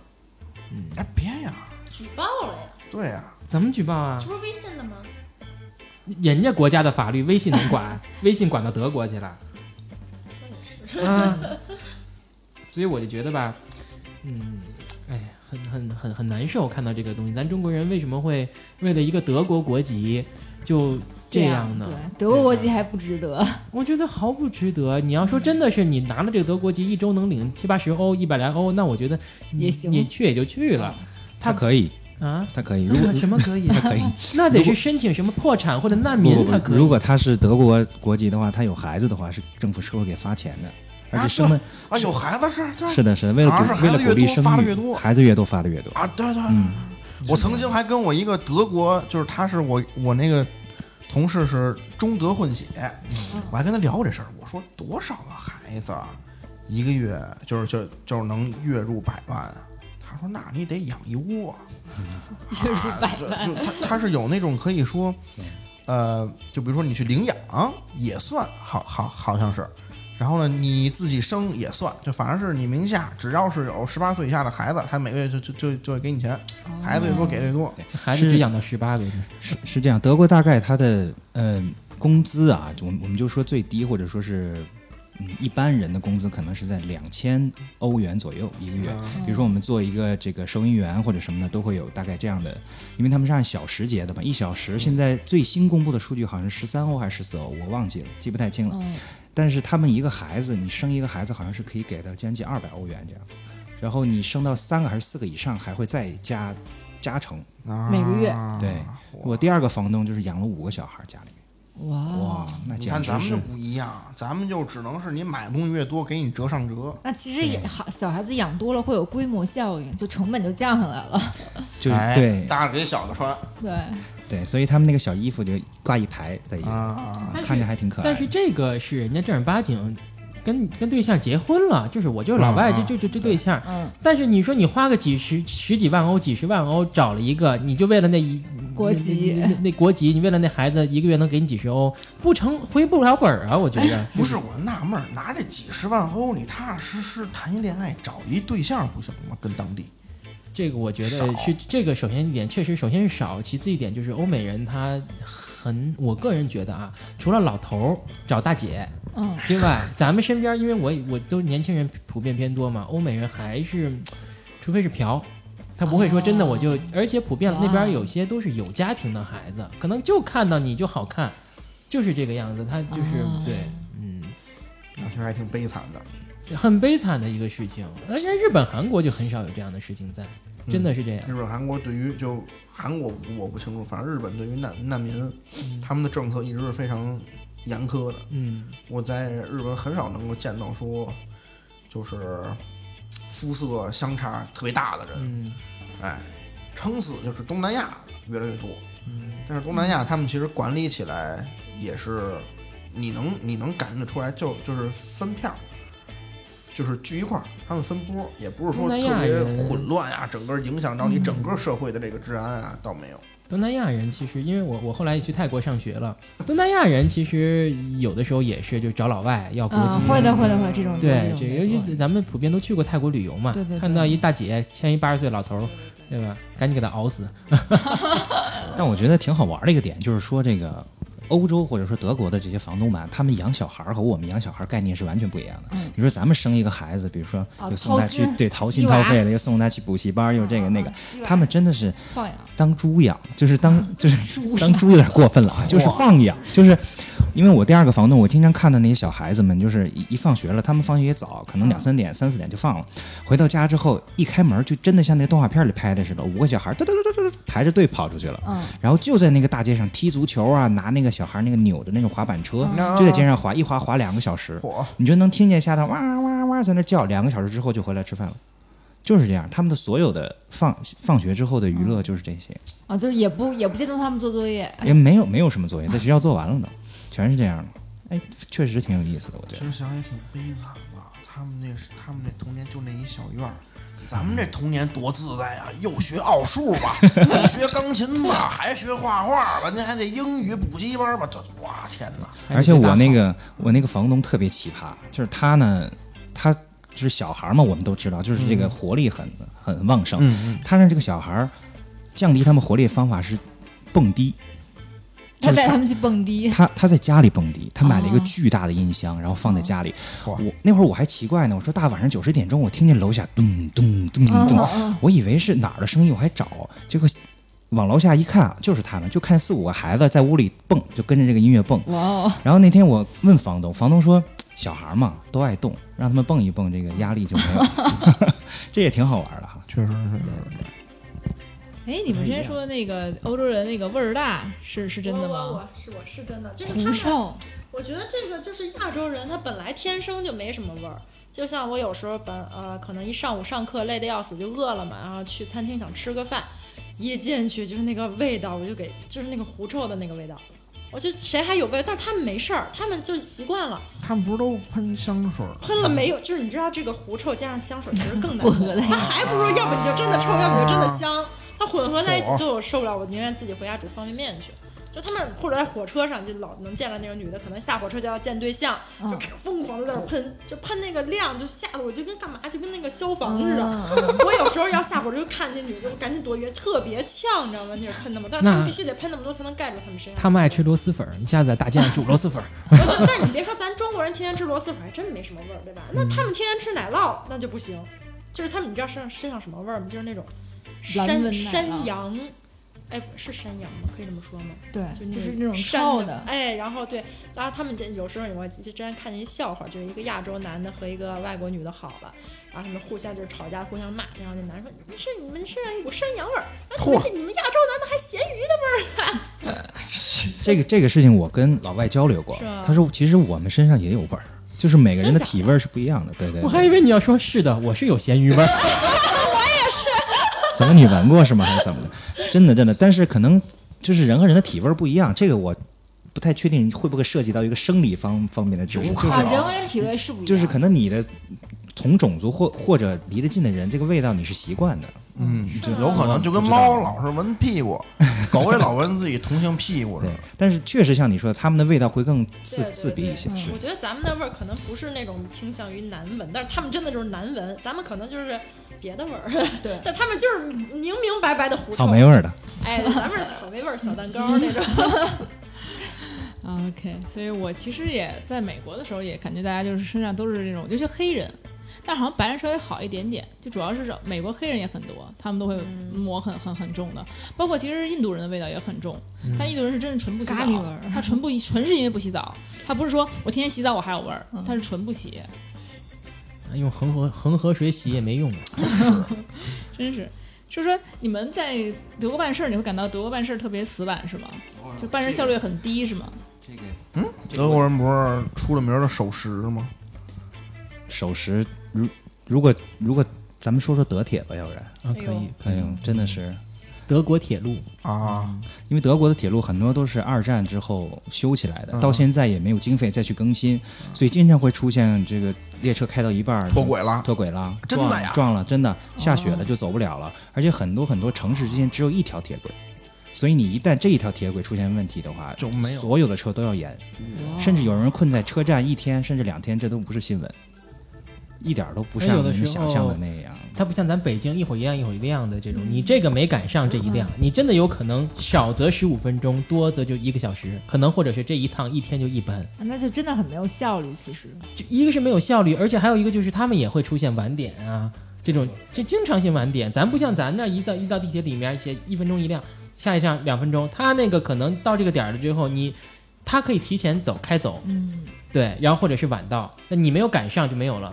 嗯，哎，别呀，举报了呀，对呀，怎么举报啊这？不是微信的吗？人家国家的法律，微信能管，微信管到德国去了，啊，所以我就觉得吧，嗯，哎，很很很很难受，看到这个东西，咱中国人为什么会为了一个德国国籍就这样呢？对，德国国籍还不值得，我觉得毫不值得。你要说真的是你拿了这个德国籍，一周能领七八十欧、一百来欧，那我觉得你也行你去也就去了他可以，啊。他可以。如果什么可以？他可以，那得是申请什么破产或者难民他可以。如果他是德国国籍的话，他有孩子的话，是政府是会给发钱的，而且生的啊，有孩子是对是的，是的，为了鼓为了是孩子越多鼓励生育发的越多，孩子越多发的越多。啊，对对，嗯，我曾经还跟我一个德国，就是他是我我那个同事是中德混血，我还跟他聊过这事儿。我说多少个孩子啊，一个月就是就就是能月入百万他说那你得养一窝，月入百万，就他他是有那种可以说，呃，就比如说你去领养也算，好好好像是。然后呢，你自己生也算，就反正是你名下只要是有十八岁以下的孩子，他每个月就就就就会给你钱，孩子越多给的越多。孩子只养到十八个，是是这样，德国大概他的呃工资啊，我我们就说最低，或者说是嗯一般人的工资可能是在两千欧元左右一个月。比如说我们做一个这个收银员或者什么的，都会有大概这样的，因为他们是按小时结的嘛，一小时现在最新公布的数据好像是十三欧还是十四欧，我忘记了，记不太清了。嗯，但是他们一个孩子，你生一个孩子好像是可以给到将近二百欧元这样，然后你生到三个还是四个以上，还会再加加成。啊每个月。对我第二个房东就是养了五个小孩，家里。面哇哇，那你简直是看咱们就不一样，咱们就只能是你买的东西越多，给你折上折。那其实也好，小孩子养多了会有规模效应，就成本就降下来了。就是哎对大的给小的穿对，对，所以他们那个小衣服就挂一排在一起，啊。看着还挺可爱。但是这个是人家正儿八经跟跟对象结婚了，就是我就是老外，就就就这对象。嗯，但是你说你花个几十十几万欧、几十万欧找了一个，你就为了那一国籍那国籍，你为了那孩子一个月能给你几十欧，不成回不了本儿啊！我觉得哎，不是我纳闷儿，拿这几十万欧，你踏踏实实谈一恋爱，找一对象不行吗？跟当地这个我觉得是这个，首先一点确实，首先是少，其次一点就是欧美人他很，我个人觉得啊，除了老头儿找大姐嗯，之外，咱们身边因为我我都年轻人普遍偏多嘛，欧美人还是，除非是嫖。他不会说真的，我就，而且普遍那边有些都是有家庭的孩子，可能就看到你就好看，就是这个样子。他就是哦对，嗯，那确实还挺悲惨的。很悲惨的一个事情。而且日本、韩国就很少有这样的事情在，真的是这样。日本、韩国对于就韩国我不清楚，反正日本对于难难民，他们的政策一直是非常严苛的。嗯我在日本很少能够见到说，就是肤色相差特别大的人，嗯哎，撑死就是东南亚越来越多。嗯。但是东南亚他们其实管理起来也是，你能你能感觉得出来就，就是分片儿，就是聚一块儿，他们分波，也不是说东南特别亚人混乱呀、整个影响到你整个社会的这个治安啊，倒没有。东南亚人其实，因为我我后来也去泰国上学了，东南亚人其实有的时候也是就找老外要国籍。嗯，会的会的会的，这种对，这个尤其咱们普遍都去过泰国旅游嘛，对对对看到一大姐牵一八十岁老头儿，对吧？赶紧给他熬死。但我觉得挺好玩的一个点，就是说这个欧洲或者说德国的这些房东们，他们养小孩儿和我们养小孩儿概念是完全不一样的。嗯。你说咱们生一个孩子，比如说啊又送他去对掏心掏肺的，又送他去补习班，又这个那个，嗯他们真的是放养，当猪养，就是当 就是当猪有点过分了啊，就是放养，就是因为我第二个房东，我经常看到那些小孩子们，就是一一放学了，他们放学也早，可能两三点、三四点就放了，回到家之后一开门，就真的像那动画片里拍的似的，五个小孩嘚嘚嘚嘚嘚排着队跑出去了，嗯，然后就在那个大街上踢足球啊，拿那个小孩那个扭的那种滑板车，嗯就在街上滑，一滑滑两个小时，嚯，你就能听见下头哇哇哇在那叫，两个小时之后就回来吃饭了。就是这样，他们的所有的放放学之后的娱乐就是这些。啊，就是也不也不监督他们做作业，也没有没有什么作业，在学校做完了的，全是这样的。哎，确实挺有意思的，我觉得。其实想想也挺悲惨的。他们那是他们那童年就那一小院儿，咱们这童年多自在啊！又学奥数吧，又学钢琴吧，还学画画吧，那还得英语补习班吧，这哇天哪！而且我那个我那个房东特别奇葩，就是他呢，他就是小孩嘛，我们都知道，就是这个活力很、很旺盛。嗯他让这个小孩儿降低他们活力的方法是蹦迪。就是他带他们去蹦迪，他他在家里蹦迪，他买了一个哦巨大的音箱，然后放在家里。哇我那会儿我还奇怪呢，我说大晚上九十点钟，我听见楼下咚咚咚嗯咚，我以为是哪儿的声音，我还找，结果往楼下一看，就是他们，就看四五个孩子在屋里蹦，就跟着这个音乐蹦。然后那天我问房东，房东说小孩嘛都爱动，让他们蹦一蹦，这个压力就没有，这也挺好玩的哈。确实是。哎，你们之前说的那个欧洲人那个味儿大，是是真的我吗？我我是我是真的，就是他胡们，我觉得这个就是亚洲人，他本来天生就没什么味儿。就像我有时候本呃，可能一上午上课累得要死，就饿了嘛，然后去餐厅想吃个饭，一进去就是那个味道，我就给就是那个狐臭的那个味道，我就谁还有味，但是他们没事儿，他们就习惯了，他们不是都喷香水儿？喷了没有？就是你知道这个狐臭加上香水其实更难 闻，混合在一起它还不如要不你就真的臭，要不你就真的香，它混合在一起就我受不了，我宁愿自己回家煮方便面去。就他们或者在火车上就老能见到那种女的，可能下火车就要见对象，嗯就开始疯狂的在那儿喷，就喷那个量，就吓得我就跟干嘛，就跟那个消防似的。嗯我有时候要下火车就看那女的，我赶紧躲远，特别呛，你知道吗？那是喷的嘛，但是他们必须得喷那么多才能盖住他们身上。他们爱吃螺蛳粉儿，你下次在大街上煮螺蛳粉但是 你别说，咱中国人天天吃螺蛳粉，还真没什么味儿，对吧？那他们天天吃奶酪，那就不行。就是他们，你知道身上身上什么味儿吗？就是那种山山羊，哎，是山羊吗？可以这么说吗？对，就就是那种山臭的，哎，然后对，然后他们这有时候我之前看见一笑话，就是一个亚洲男的和一个外国女的好了。然后他们互相就是吵架，互相骂。然后那男的说：“你们是你们身上一股山羊味儿，啊，你们是你们亚洲男的还咸鱼的味儿。这个这个事情我跟老外交流过是，他说其实我们身上也有味儿，就是每个人的体味是不一样的。对对对我还以为你要说是的，我是有咸鱼味儿。怎么你闻过是吗？还是怎么的？真的真的，但是可能就是人和人的体味不一样，这个我不太确定会不会涉及到一个生理方方面的知识，啊，人和人体味是不一样，就是可能你的同种族或或者离得近的人，这个味道你是习惯的。嗯，是有可能就跟猫老是闻屁股，狗也老闻自己同性屁股似的。，但是确实像你说的，他们的味道会更刺刺鼻一些。我觉得咱们的味儿可能不是那种倾向于难闻，但是他们真的就是难闻，咱们可能就是别的味儿。对 但他们就是明明白白的狐臭。草莓味儿的。哎，咱们是草莓味儿小蛋糕那种。OK，所以我其实也在美国的时候也感觉大家就是身上都是这种，尤其黑人，但好像白人稍微好一点点，就主要是美国黑人也很多，他们都会抹很很很重的，包括其实印度人的味道也很重，但印度人是真是纯不洗澡，咖喱味儿他纯不纯是因为不洗澡，他不是说我天天洗澡我还有味儿嗯，他是纯不洗，用恒河恒河水洗也没用啊。真是。说说你们在德国办事儿，你会感到德国办事儿特别死板是吗？就办事效率很低是吗？这个嗯？德国人不是出了名的守时吗？守时，如如果如果咱们说说德铁吧，要不然，啊，可以，可以。真的是，德国铁路。啊，因为德国的铁路很多都是二战之后修起来的，嗯。到现在也没有经费再去更新，所以经常会出现这个列车开到一半脱轨了，脱轨了，真的呀？撞了，真的下雪了就走不了了，而且很多很多城市之间只有一条铁轨，所以你一旦这一条铁轨出现问题的话，就没有所有的车都要延，甚至有人困在车站一天甚至两天，这都不是新闻，一点儿都不像而有的时你们想象的那样。它不像咱北京一会儿一辆一会儿一辆的这种，你这个没赶上这一辆，你真的有可能少则十五分钟，多则就一个小时，可能或者是这一趟一天就一班。那就真的很没有效率。其实，就一个是没有效率，而且还有一个就是他们也会出现晚点啊，这种就经常性晚点。咱不像咱那一到一到地铁里面写一分钟一辆，下一站两分钟，他那个可能到这个点儿了之后，你他可以提前走开走，嗯，对，然后或者是晚到，那你没有赶上就没有了，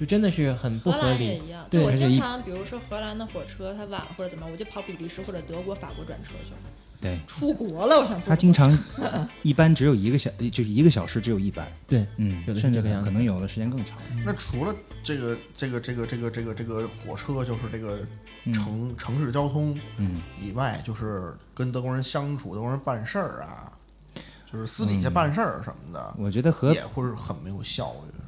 就真的是很不合理。兰也一样，对我经常，比如说荷兰的火车它晚或者怎么，我就跑比利时或者德国、法国转车去了。对出国了，我想他经常 一般只有一个小，就是一个小时只有一班。对，嗯，有的甚至可能有的时间更长。那除了这个这个这个这个这个这个火车，就是这个嗯城城市交通嗯，以外，就是跟德国人相处，德国人办事儿啊，就是私底下嗯办事儿什么的，我觉得和也会很没有效率。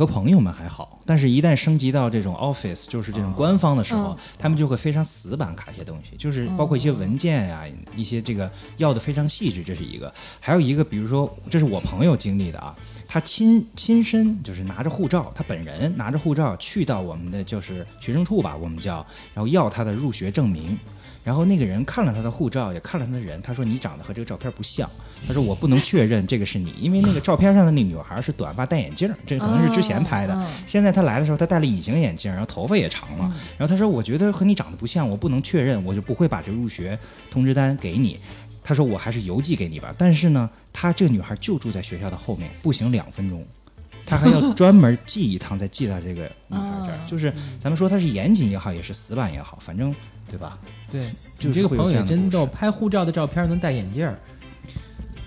和朋友们还好，但是一旦升级到这种 office，就是这种官方的时候，嗯他们就会非常死板卡一些东西，就是包括一些文件呀、一些这个要的非常细致，这是一个。还有一个，比如说，这是我朋友经历的啊，他亲亲身就是拿着护照，他本人拿着护照去到我们的就是学生处吧，我们叫，然后要他的入学证明。然后那个人看了他的护照，也看了他的人，他说你长得和这个照片不像，他说我不能确认这个是你，因为那个照片上的那女孩是短发戴眼镜，这可能是之前拍的。嗯现在他来的时候，他戴了隐形眼镜，然后头发也长了。然后他说：“我觉得和你长得不像，我不能确认，我就不会把这入学通知单给你。”他说：“我还是邮寄给你吧。”但是呢，他这个女孩就住在学校的后面，步行两分钟，他还要专门寄一趟，再寄到这个女孩这儿。哦就是咱们说他是严谨也好，也是死板也好，反正对吧？对，就是你这个朋友也真逗，拍护照的照片能戴眼镜儿，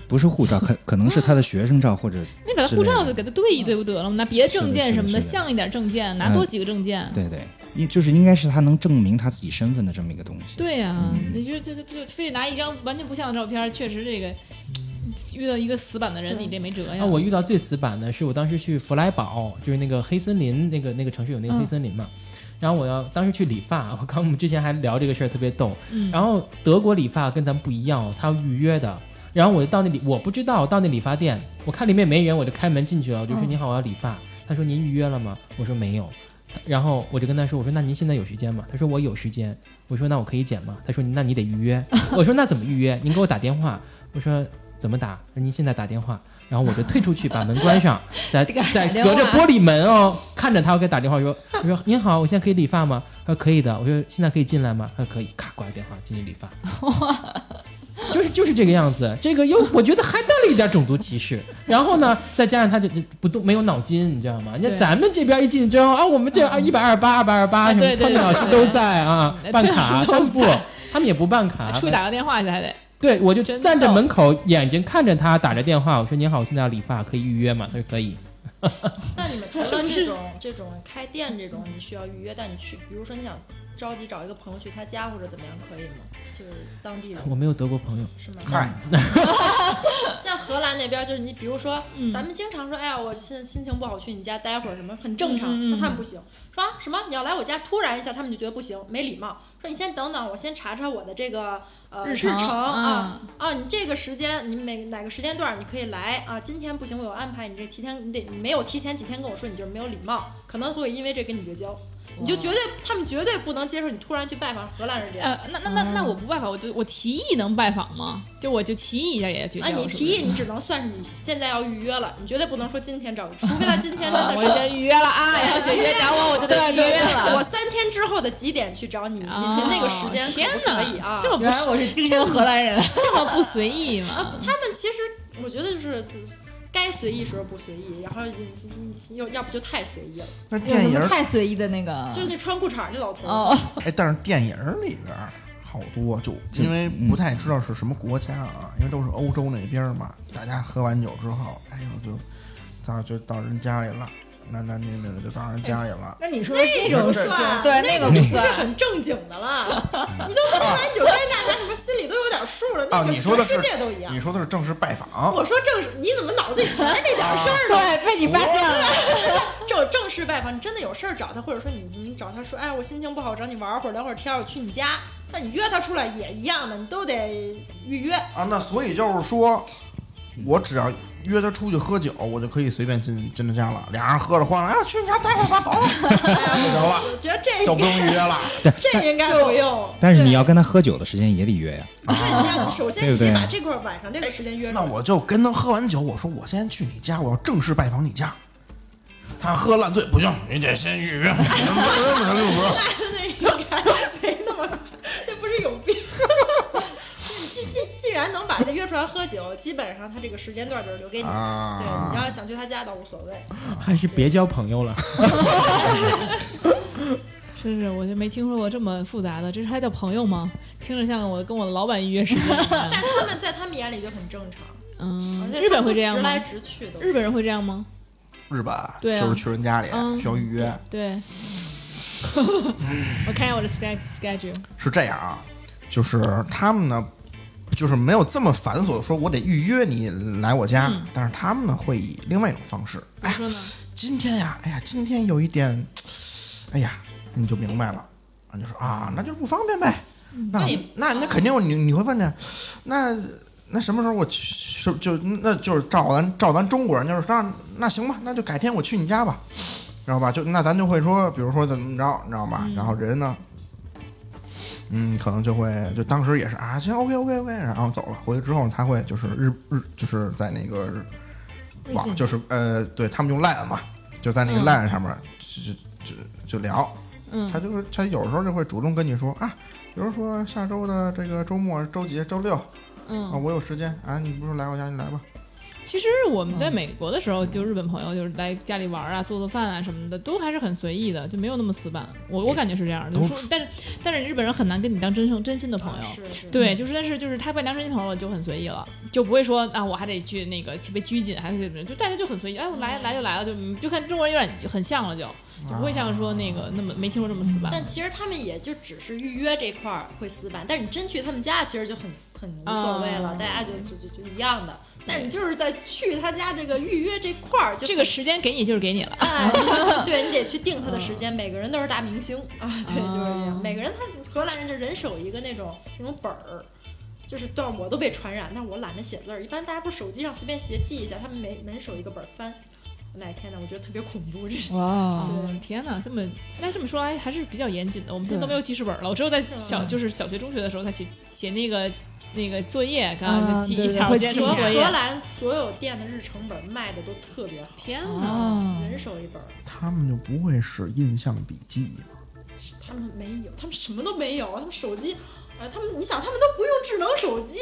不是护照，可可能是他的学生照或者你把他护照给他对一对不得了吗？拿别的证件什么的，像一点证件，拿多几个证件。对对，应就是应该是他能证明他自己身份的这么一个东西。对呀、嗯你就就就就非得拿一张完全不像的照片，确实这个遇到一个死板的人，你这没辙呀。啊，我遇到最死板的是我当时去弗莱堡，就是那个黑森林那个那个城市有那个嗯黑森林嘛。然后我要当时去理发，我刚我们之前还聊这个事儿特别逗。嗯然后德国理发跟咱们不一样哦，他要预约的。然后我就到那里，我不知道到那理发店，我看里面没人，我就开门进去了，我就说嗯你好，我要理发。他说您预约了吗？我说没有。然后我就跟他说，我说那您现在有时间吗？他说我有时间。我说那我可以剪吗？他说那你得预约。我说那怎么预约？您给我打电话。我说怎么打？说您现在打电话。然后我就退出去，把门关上，在这个在隔着玻璃门哦，看着他，我给他打电话说，我说您好，我现在可以理发吗？他说可以的。我说现在可以进来吗？他说可以，咔挂了电话进去理发。就是就是这个样子，这个又我觉得还带了一点种族歧视，然后呢，再加上他这这不动没有脑筋，你知道吗？你看咱们这边一进去之后啊，我们这啊一百二十八、二百二十八什么，他们老师都在啊，办卡，都 他们不，他们也不办卡，出去打个电话去还得。对我就站在门口，眼睛看着他打着电话，我说您好，我现在要理发，可以预约吗？他说可以。那你们除了 这种这种开店这种你需要预约，但你去，比如说你想着急找一个朋友去他家或者怎么样，可以吗？就是当地人我没有德国朋友，是吗？嗨，像荷兰那边，就是你比如说，嗯咱们经常说，哎呀，我现在心情不好，去你家待会儿什么，很正常。那他们不行，说啊什么你要来我家，突然一下，他们就觉得不行，没礼貌。说你先等等，我先查查我的这个呃日程啊啊，你这个时间你每哪个时间段你可以来啊？今天不行，我有安排，你这提前你得你没有提前几天跟我说，你就是没有礼貌，可能会因为这跟你绝交。你就绝对，他们绝对不能接受你突然去拜访荷兰人这样。呃，那那那那我不拜访，我就我提议能拜访吗？就我就提议一下也绝交。啊，你提议你只能算是你现在要预约了，你绝对不能说今天找，除非他今天真啊，的是。我先预约了啊，然后姐姐找我，我就得预约了我。三天之后的几点去找你？你哦那个时间可可以啊？这么不原来我是精神荷兰人，这么不随意吗？啊，他们其实我觉得就是该随意时候不随意，然后又要不就太随意了，那电影儿太随意的那个？就是那穿裤衩儿那老头儿。哦，哎，但是电影儿里边儿好多就就因为嗯不太知道是什么国家啊，因为都是欧洲那边儿嘛，大家喝完酒之后，哎呦就到就到人家里了，男男女女的就到人家里了。那你说的这种事算，对那个就不是。很正经的了。你都喝完酒该干啥什么，心里都有点数了。那你说的世界都一样你。说的是正式拜访，我说正式，你怎么脑子里全是这点事儿呢？对，被你发现了。正正式拜访，你真的有事儿找他，或者说你你找他说，哎，我心情不好，找你玩会儿，聊会儿天儿，我去你家。那你约他出来也一样的，你都得预约。啊，那所以就是说，我只要约他出去喝酒，我就可以随便进进他家了。俩人喝着欢了，哎，去你家待会儿吧，走，就行了，我觉得这就不用预约了。这应该不用。但是你要跟他喝酒的时间也得约呀。对，你要首先你得把这块晚上这个时间约上。那我就跟他喝完酒，我说我先去你家，我要正式拜访你家。他喝烂醉不行，你得先预约。那应该没那么快，这不是有病。你既然能把他约出来喝酒，基本上他这个时间段就是留给你。对，啊你要是想去他家倒无所谓。还是别交朋友了。真是，我就没听说过这么复杂的，这是还叫朋友吗？听着像我跟我的老板预约似的。但是他们在他们眼里就很正常，嗯，日本会这样吗直来？直去的。日本人会这样吗？日本对啊就是去人家里嗯需要预约，对。我看一下我的 schedule schedule。是这样啊，就是他们呢，就是没有这么繁琐，说我得预约你来我家，嗯但是他们呢会以另外一种方式，哎呀？今天呀，哎呀，今天有一点，哎呀，你就明白了，啊，就说啊，那就是不方便呗。那那那那肯定你你会问呢，那那什么时候我去是就那就是照咱照咱中国人就是那那行吧，那就改天我去你家吧，知道吧？就那咱就会说，比如说怎么着，你知道吧？然后人呢，嗯，可能就会就当时也是啊，行，OK OK OK，然后走了。回去之后他会就是日日就是在那个网就是呃，对他们用 Line 嘛，就在那个嗯。Line 上面就就就就聊，嗯。他就是他有时候就会主动跟你说啊，比如说下周的这个周末周几周六啊，嗯，我有时间啊，你不是来我家你来吧，其实我们在美国的时候，就日本朋友就是来家里玩啊、做做饭啊什么的，都还是很随意的，就没有那么死板。我我感觉是这样的，就是说，但是但是日本人很难跟你当真正真心的朋友。对，就是但是就是他把你当真心朋友了，就很随意了，就不会说啊我还得去那个特别拘谨，还是怎么样，就大家就很随意，哎我来来就来了，就就看中国人有点就很像了就，就不会像说那个那么没听说这么死板。但其实他们也就只是预约这块儿会死板，但是你真去他们家，其实就很很无所谓了，啊大家就就就就一样的。但是你就是在去他家这个预约这块儿，就这个时间给你就是给你了，哎，对你得去定他的时间，每个人都是大明星 啊，对，就是这样。每个人他荷兰人就人手一个那种那种本儿，就是但我都被传染，但是我懒得写字儿。一般大家不是手机上随便写记一下，他们每人手一个本儿翻。哪天呢？我觉得特别恐怖，这是。哇，哦，天哪，这么那这么说来还是比较严谨的。我们现在都没有记事本了，我只有在小就是小学、中学的时候，才写写那个那个作业，刚刚啊对对记一下，荷荷。兰所有店的日程本卖的都特别好，天哪！哦，人手一本儿。他们就不会使印象笔记吗、他们没有，他们什么都没有，他们手机，呃，他们你想，他们都不用智能手机，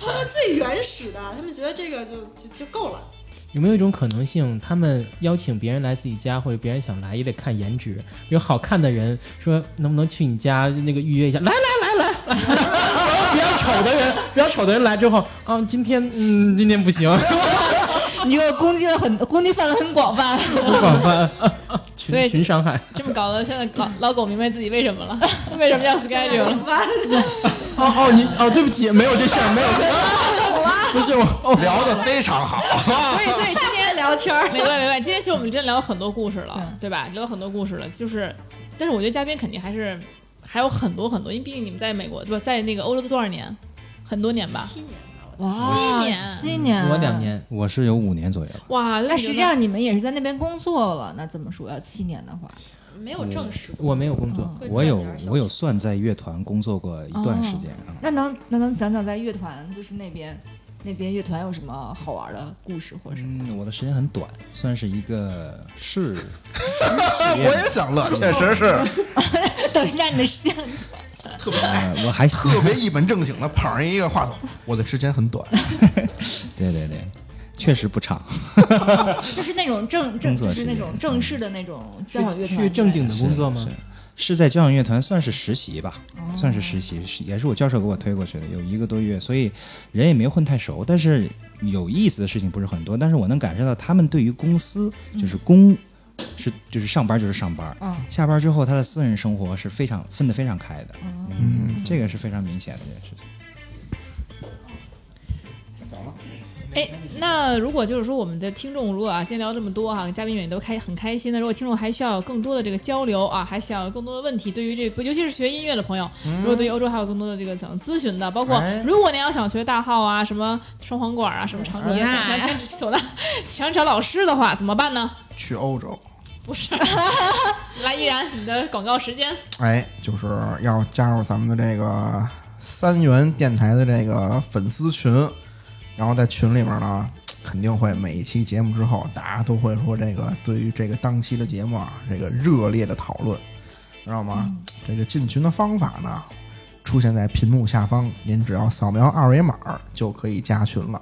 他们最原始的，他们觉得这个就就就够了。有没有一种可能性，他们邀请别人来自己家，或者别人想来也得看颜值？有好看的人说能不能去你家那个预约一下？来来来来来，比较丑的人，比较丑的人来之后，啊，今天嗯，今天不行，你这个攻击了很攻击范围很广泛。很广泛，所以群群伤害。这么搞得，现在老老狗明白自己为什么了，为什么要 schedule 了。哦哦，你哦，对不起，没有这事儿，没有这事儿，不是我哦，聊的非常好。所以，所以今天聊天儿，没关系，没关。今天其实我们真聊了很多故事了，对吧？聊了很多故事了，就是，但是我觉得嘉宾肯定还是还有很多很多，因为毕竟你们在美国对吧，在那个欧洲都多少年？很多年吧。七年七年七年，我两。年，我是有五年左右。哇，那实际上你们也是在那边工作了，那怎么说要七年的话，没有正式我没有工作，会我有我有算在乐团工作过一段时间啊。那能那能讲讲在乐团就是那边那边乐团有什么好玩的故事或者什么？嗯，我的时间很短，算是一个试。我也想乐，确实是 等一下，你的时间很特别哎，呃，我还特别一本正经的捧着一个话筒。我的时间很短，对对对，确实不长。就是那种正正就是那种正式的那种交响乐团去正经的工作吗？是是在交响乐团算是实习吧，哦算是实习，也是我教授给我推过去的，有一个多月，所以人也没混太熟，但是有意思的事情不是很多，但是我能感受到他们对于公司就是公是就是上班就是上班，嗯下班之后他的私人生活是非常分得非常开的，嗯嗯，这个是非常明显的一件事情。哎，那如果就是说我们的听众，如果啊今天聊这么多哈、嘉宾们也都开很开心的，如果听众还需要更多的这个交流啊，还想有更多的问题，对于这个尤其是学音乐的朋友，如果对于欧洲还有更多的这个想咨询的，包括哎如果您要想学大号啊，什么双簧管啊，什么长笛啊，想想先走的想找老师的话怎么办呢？去欧洲，不是，来依然你的广告时间，哎，就是要加入咱们的这个三元电台的这个粉丝群，然后在群里面呢，肯定会每一期节目之后，大家都会说这个对于这个当期的节目啊，这个热烈的讨论，知道吗？这个进群的方法呢，出现在屏幕下方，您只要扫描二维码就可以加群了。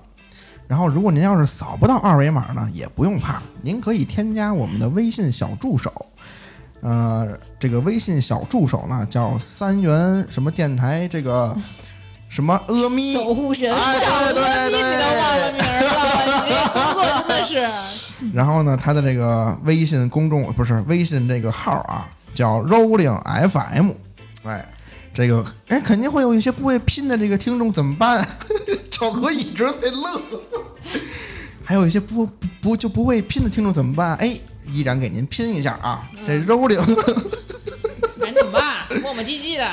然后，如果您要是扫不到二维码呢，也不用怕，您可以添加我们的微信小助手，呃，这个微信小助手呢叫三元什么电台，这个什么阿咪，守护神，哎，对 对你都忘了对。名了，你这工作真的是。然后呢，他的这个微信公众不是微信这个号啊，叫 Rolling FM，哎，这个哎肯定会有一些不会拼的这个听众怎么办？赵哥一直在乐。还有一些不不不就不会拼的听众怎么办？哎，依然给您拼一下啊，这 Rolling 赶紧吧，磨磨唧唧的。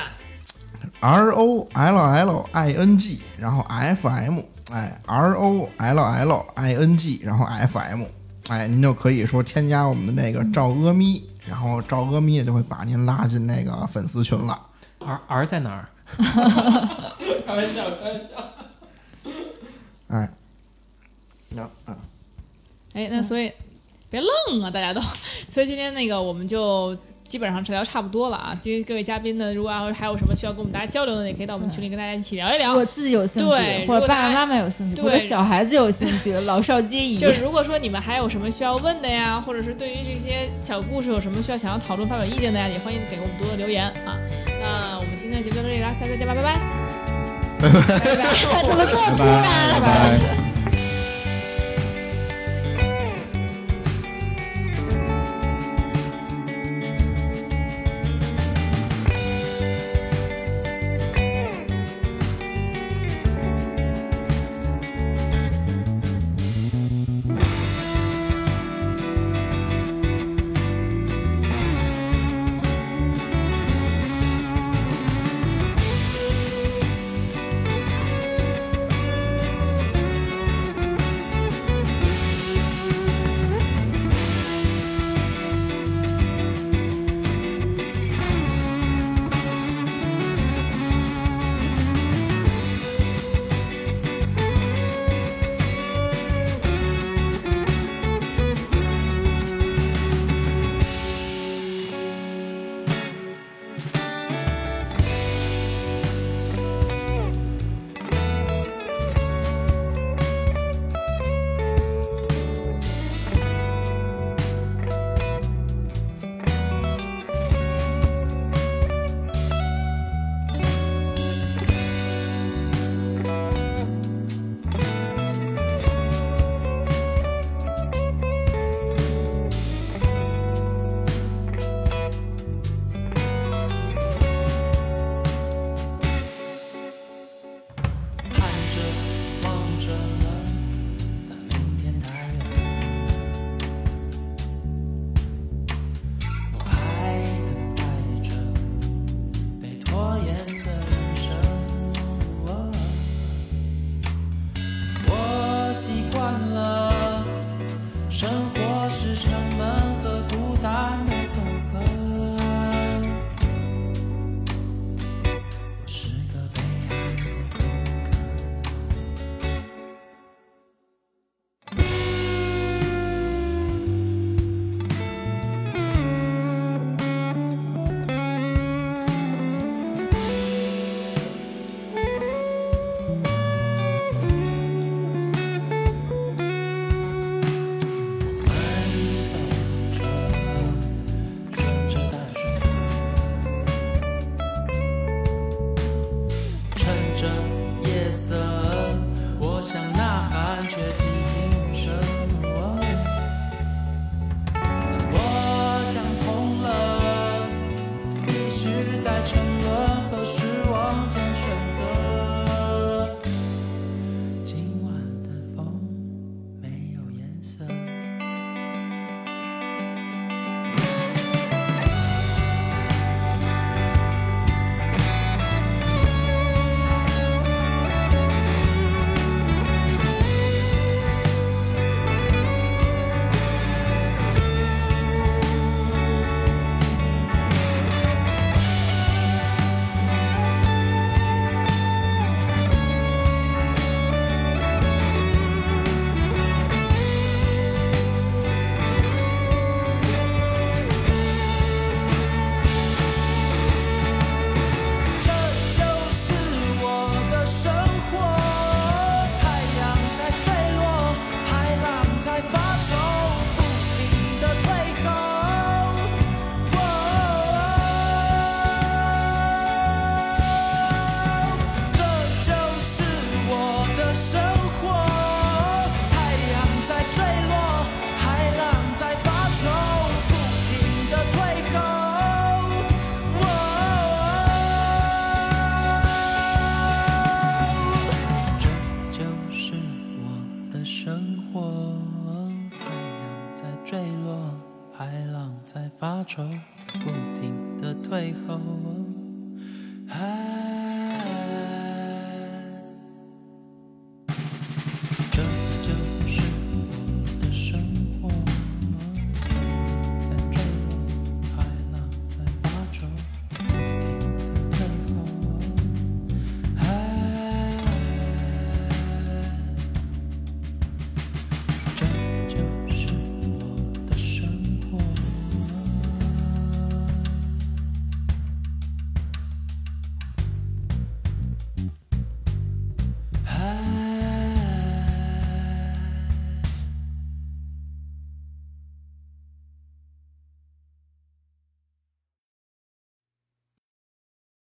R O L L I N G，然后 F M，哎，R O L L I N G，然后 F M，哎，您就可以说添加我们的那个赵阿咪，然后赵阿咪也就会把您拉进那个粉丝群了。儿儿在哪儿？开玩笑，开玩笑。哎，那啊，哎，那所以别愣啊，大家都。所以今天那个我们就基本上聊差不多了啊。今天各位嘉宾呢，如果要还有什么需要跟我们大家交流的，也可以到我们群里跟大家一起聊一聊。我自己有兴趣，对或者爸爸妈妈有兴趣，对或者小孩子有兴趣，老少皆宜。就是如果说你们还有什么需要问的呀，或者是对于这些小故事有什么需要想要讨论、发表意见的呀，也欢迎给我们多多留言啊。那我们今天的节目就到这里了，下次再见吧，拜拜。怎么这么突然？拜拜。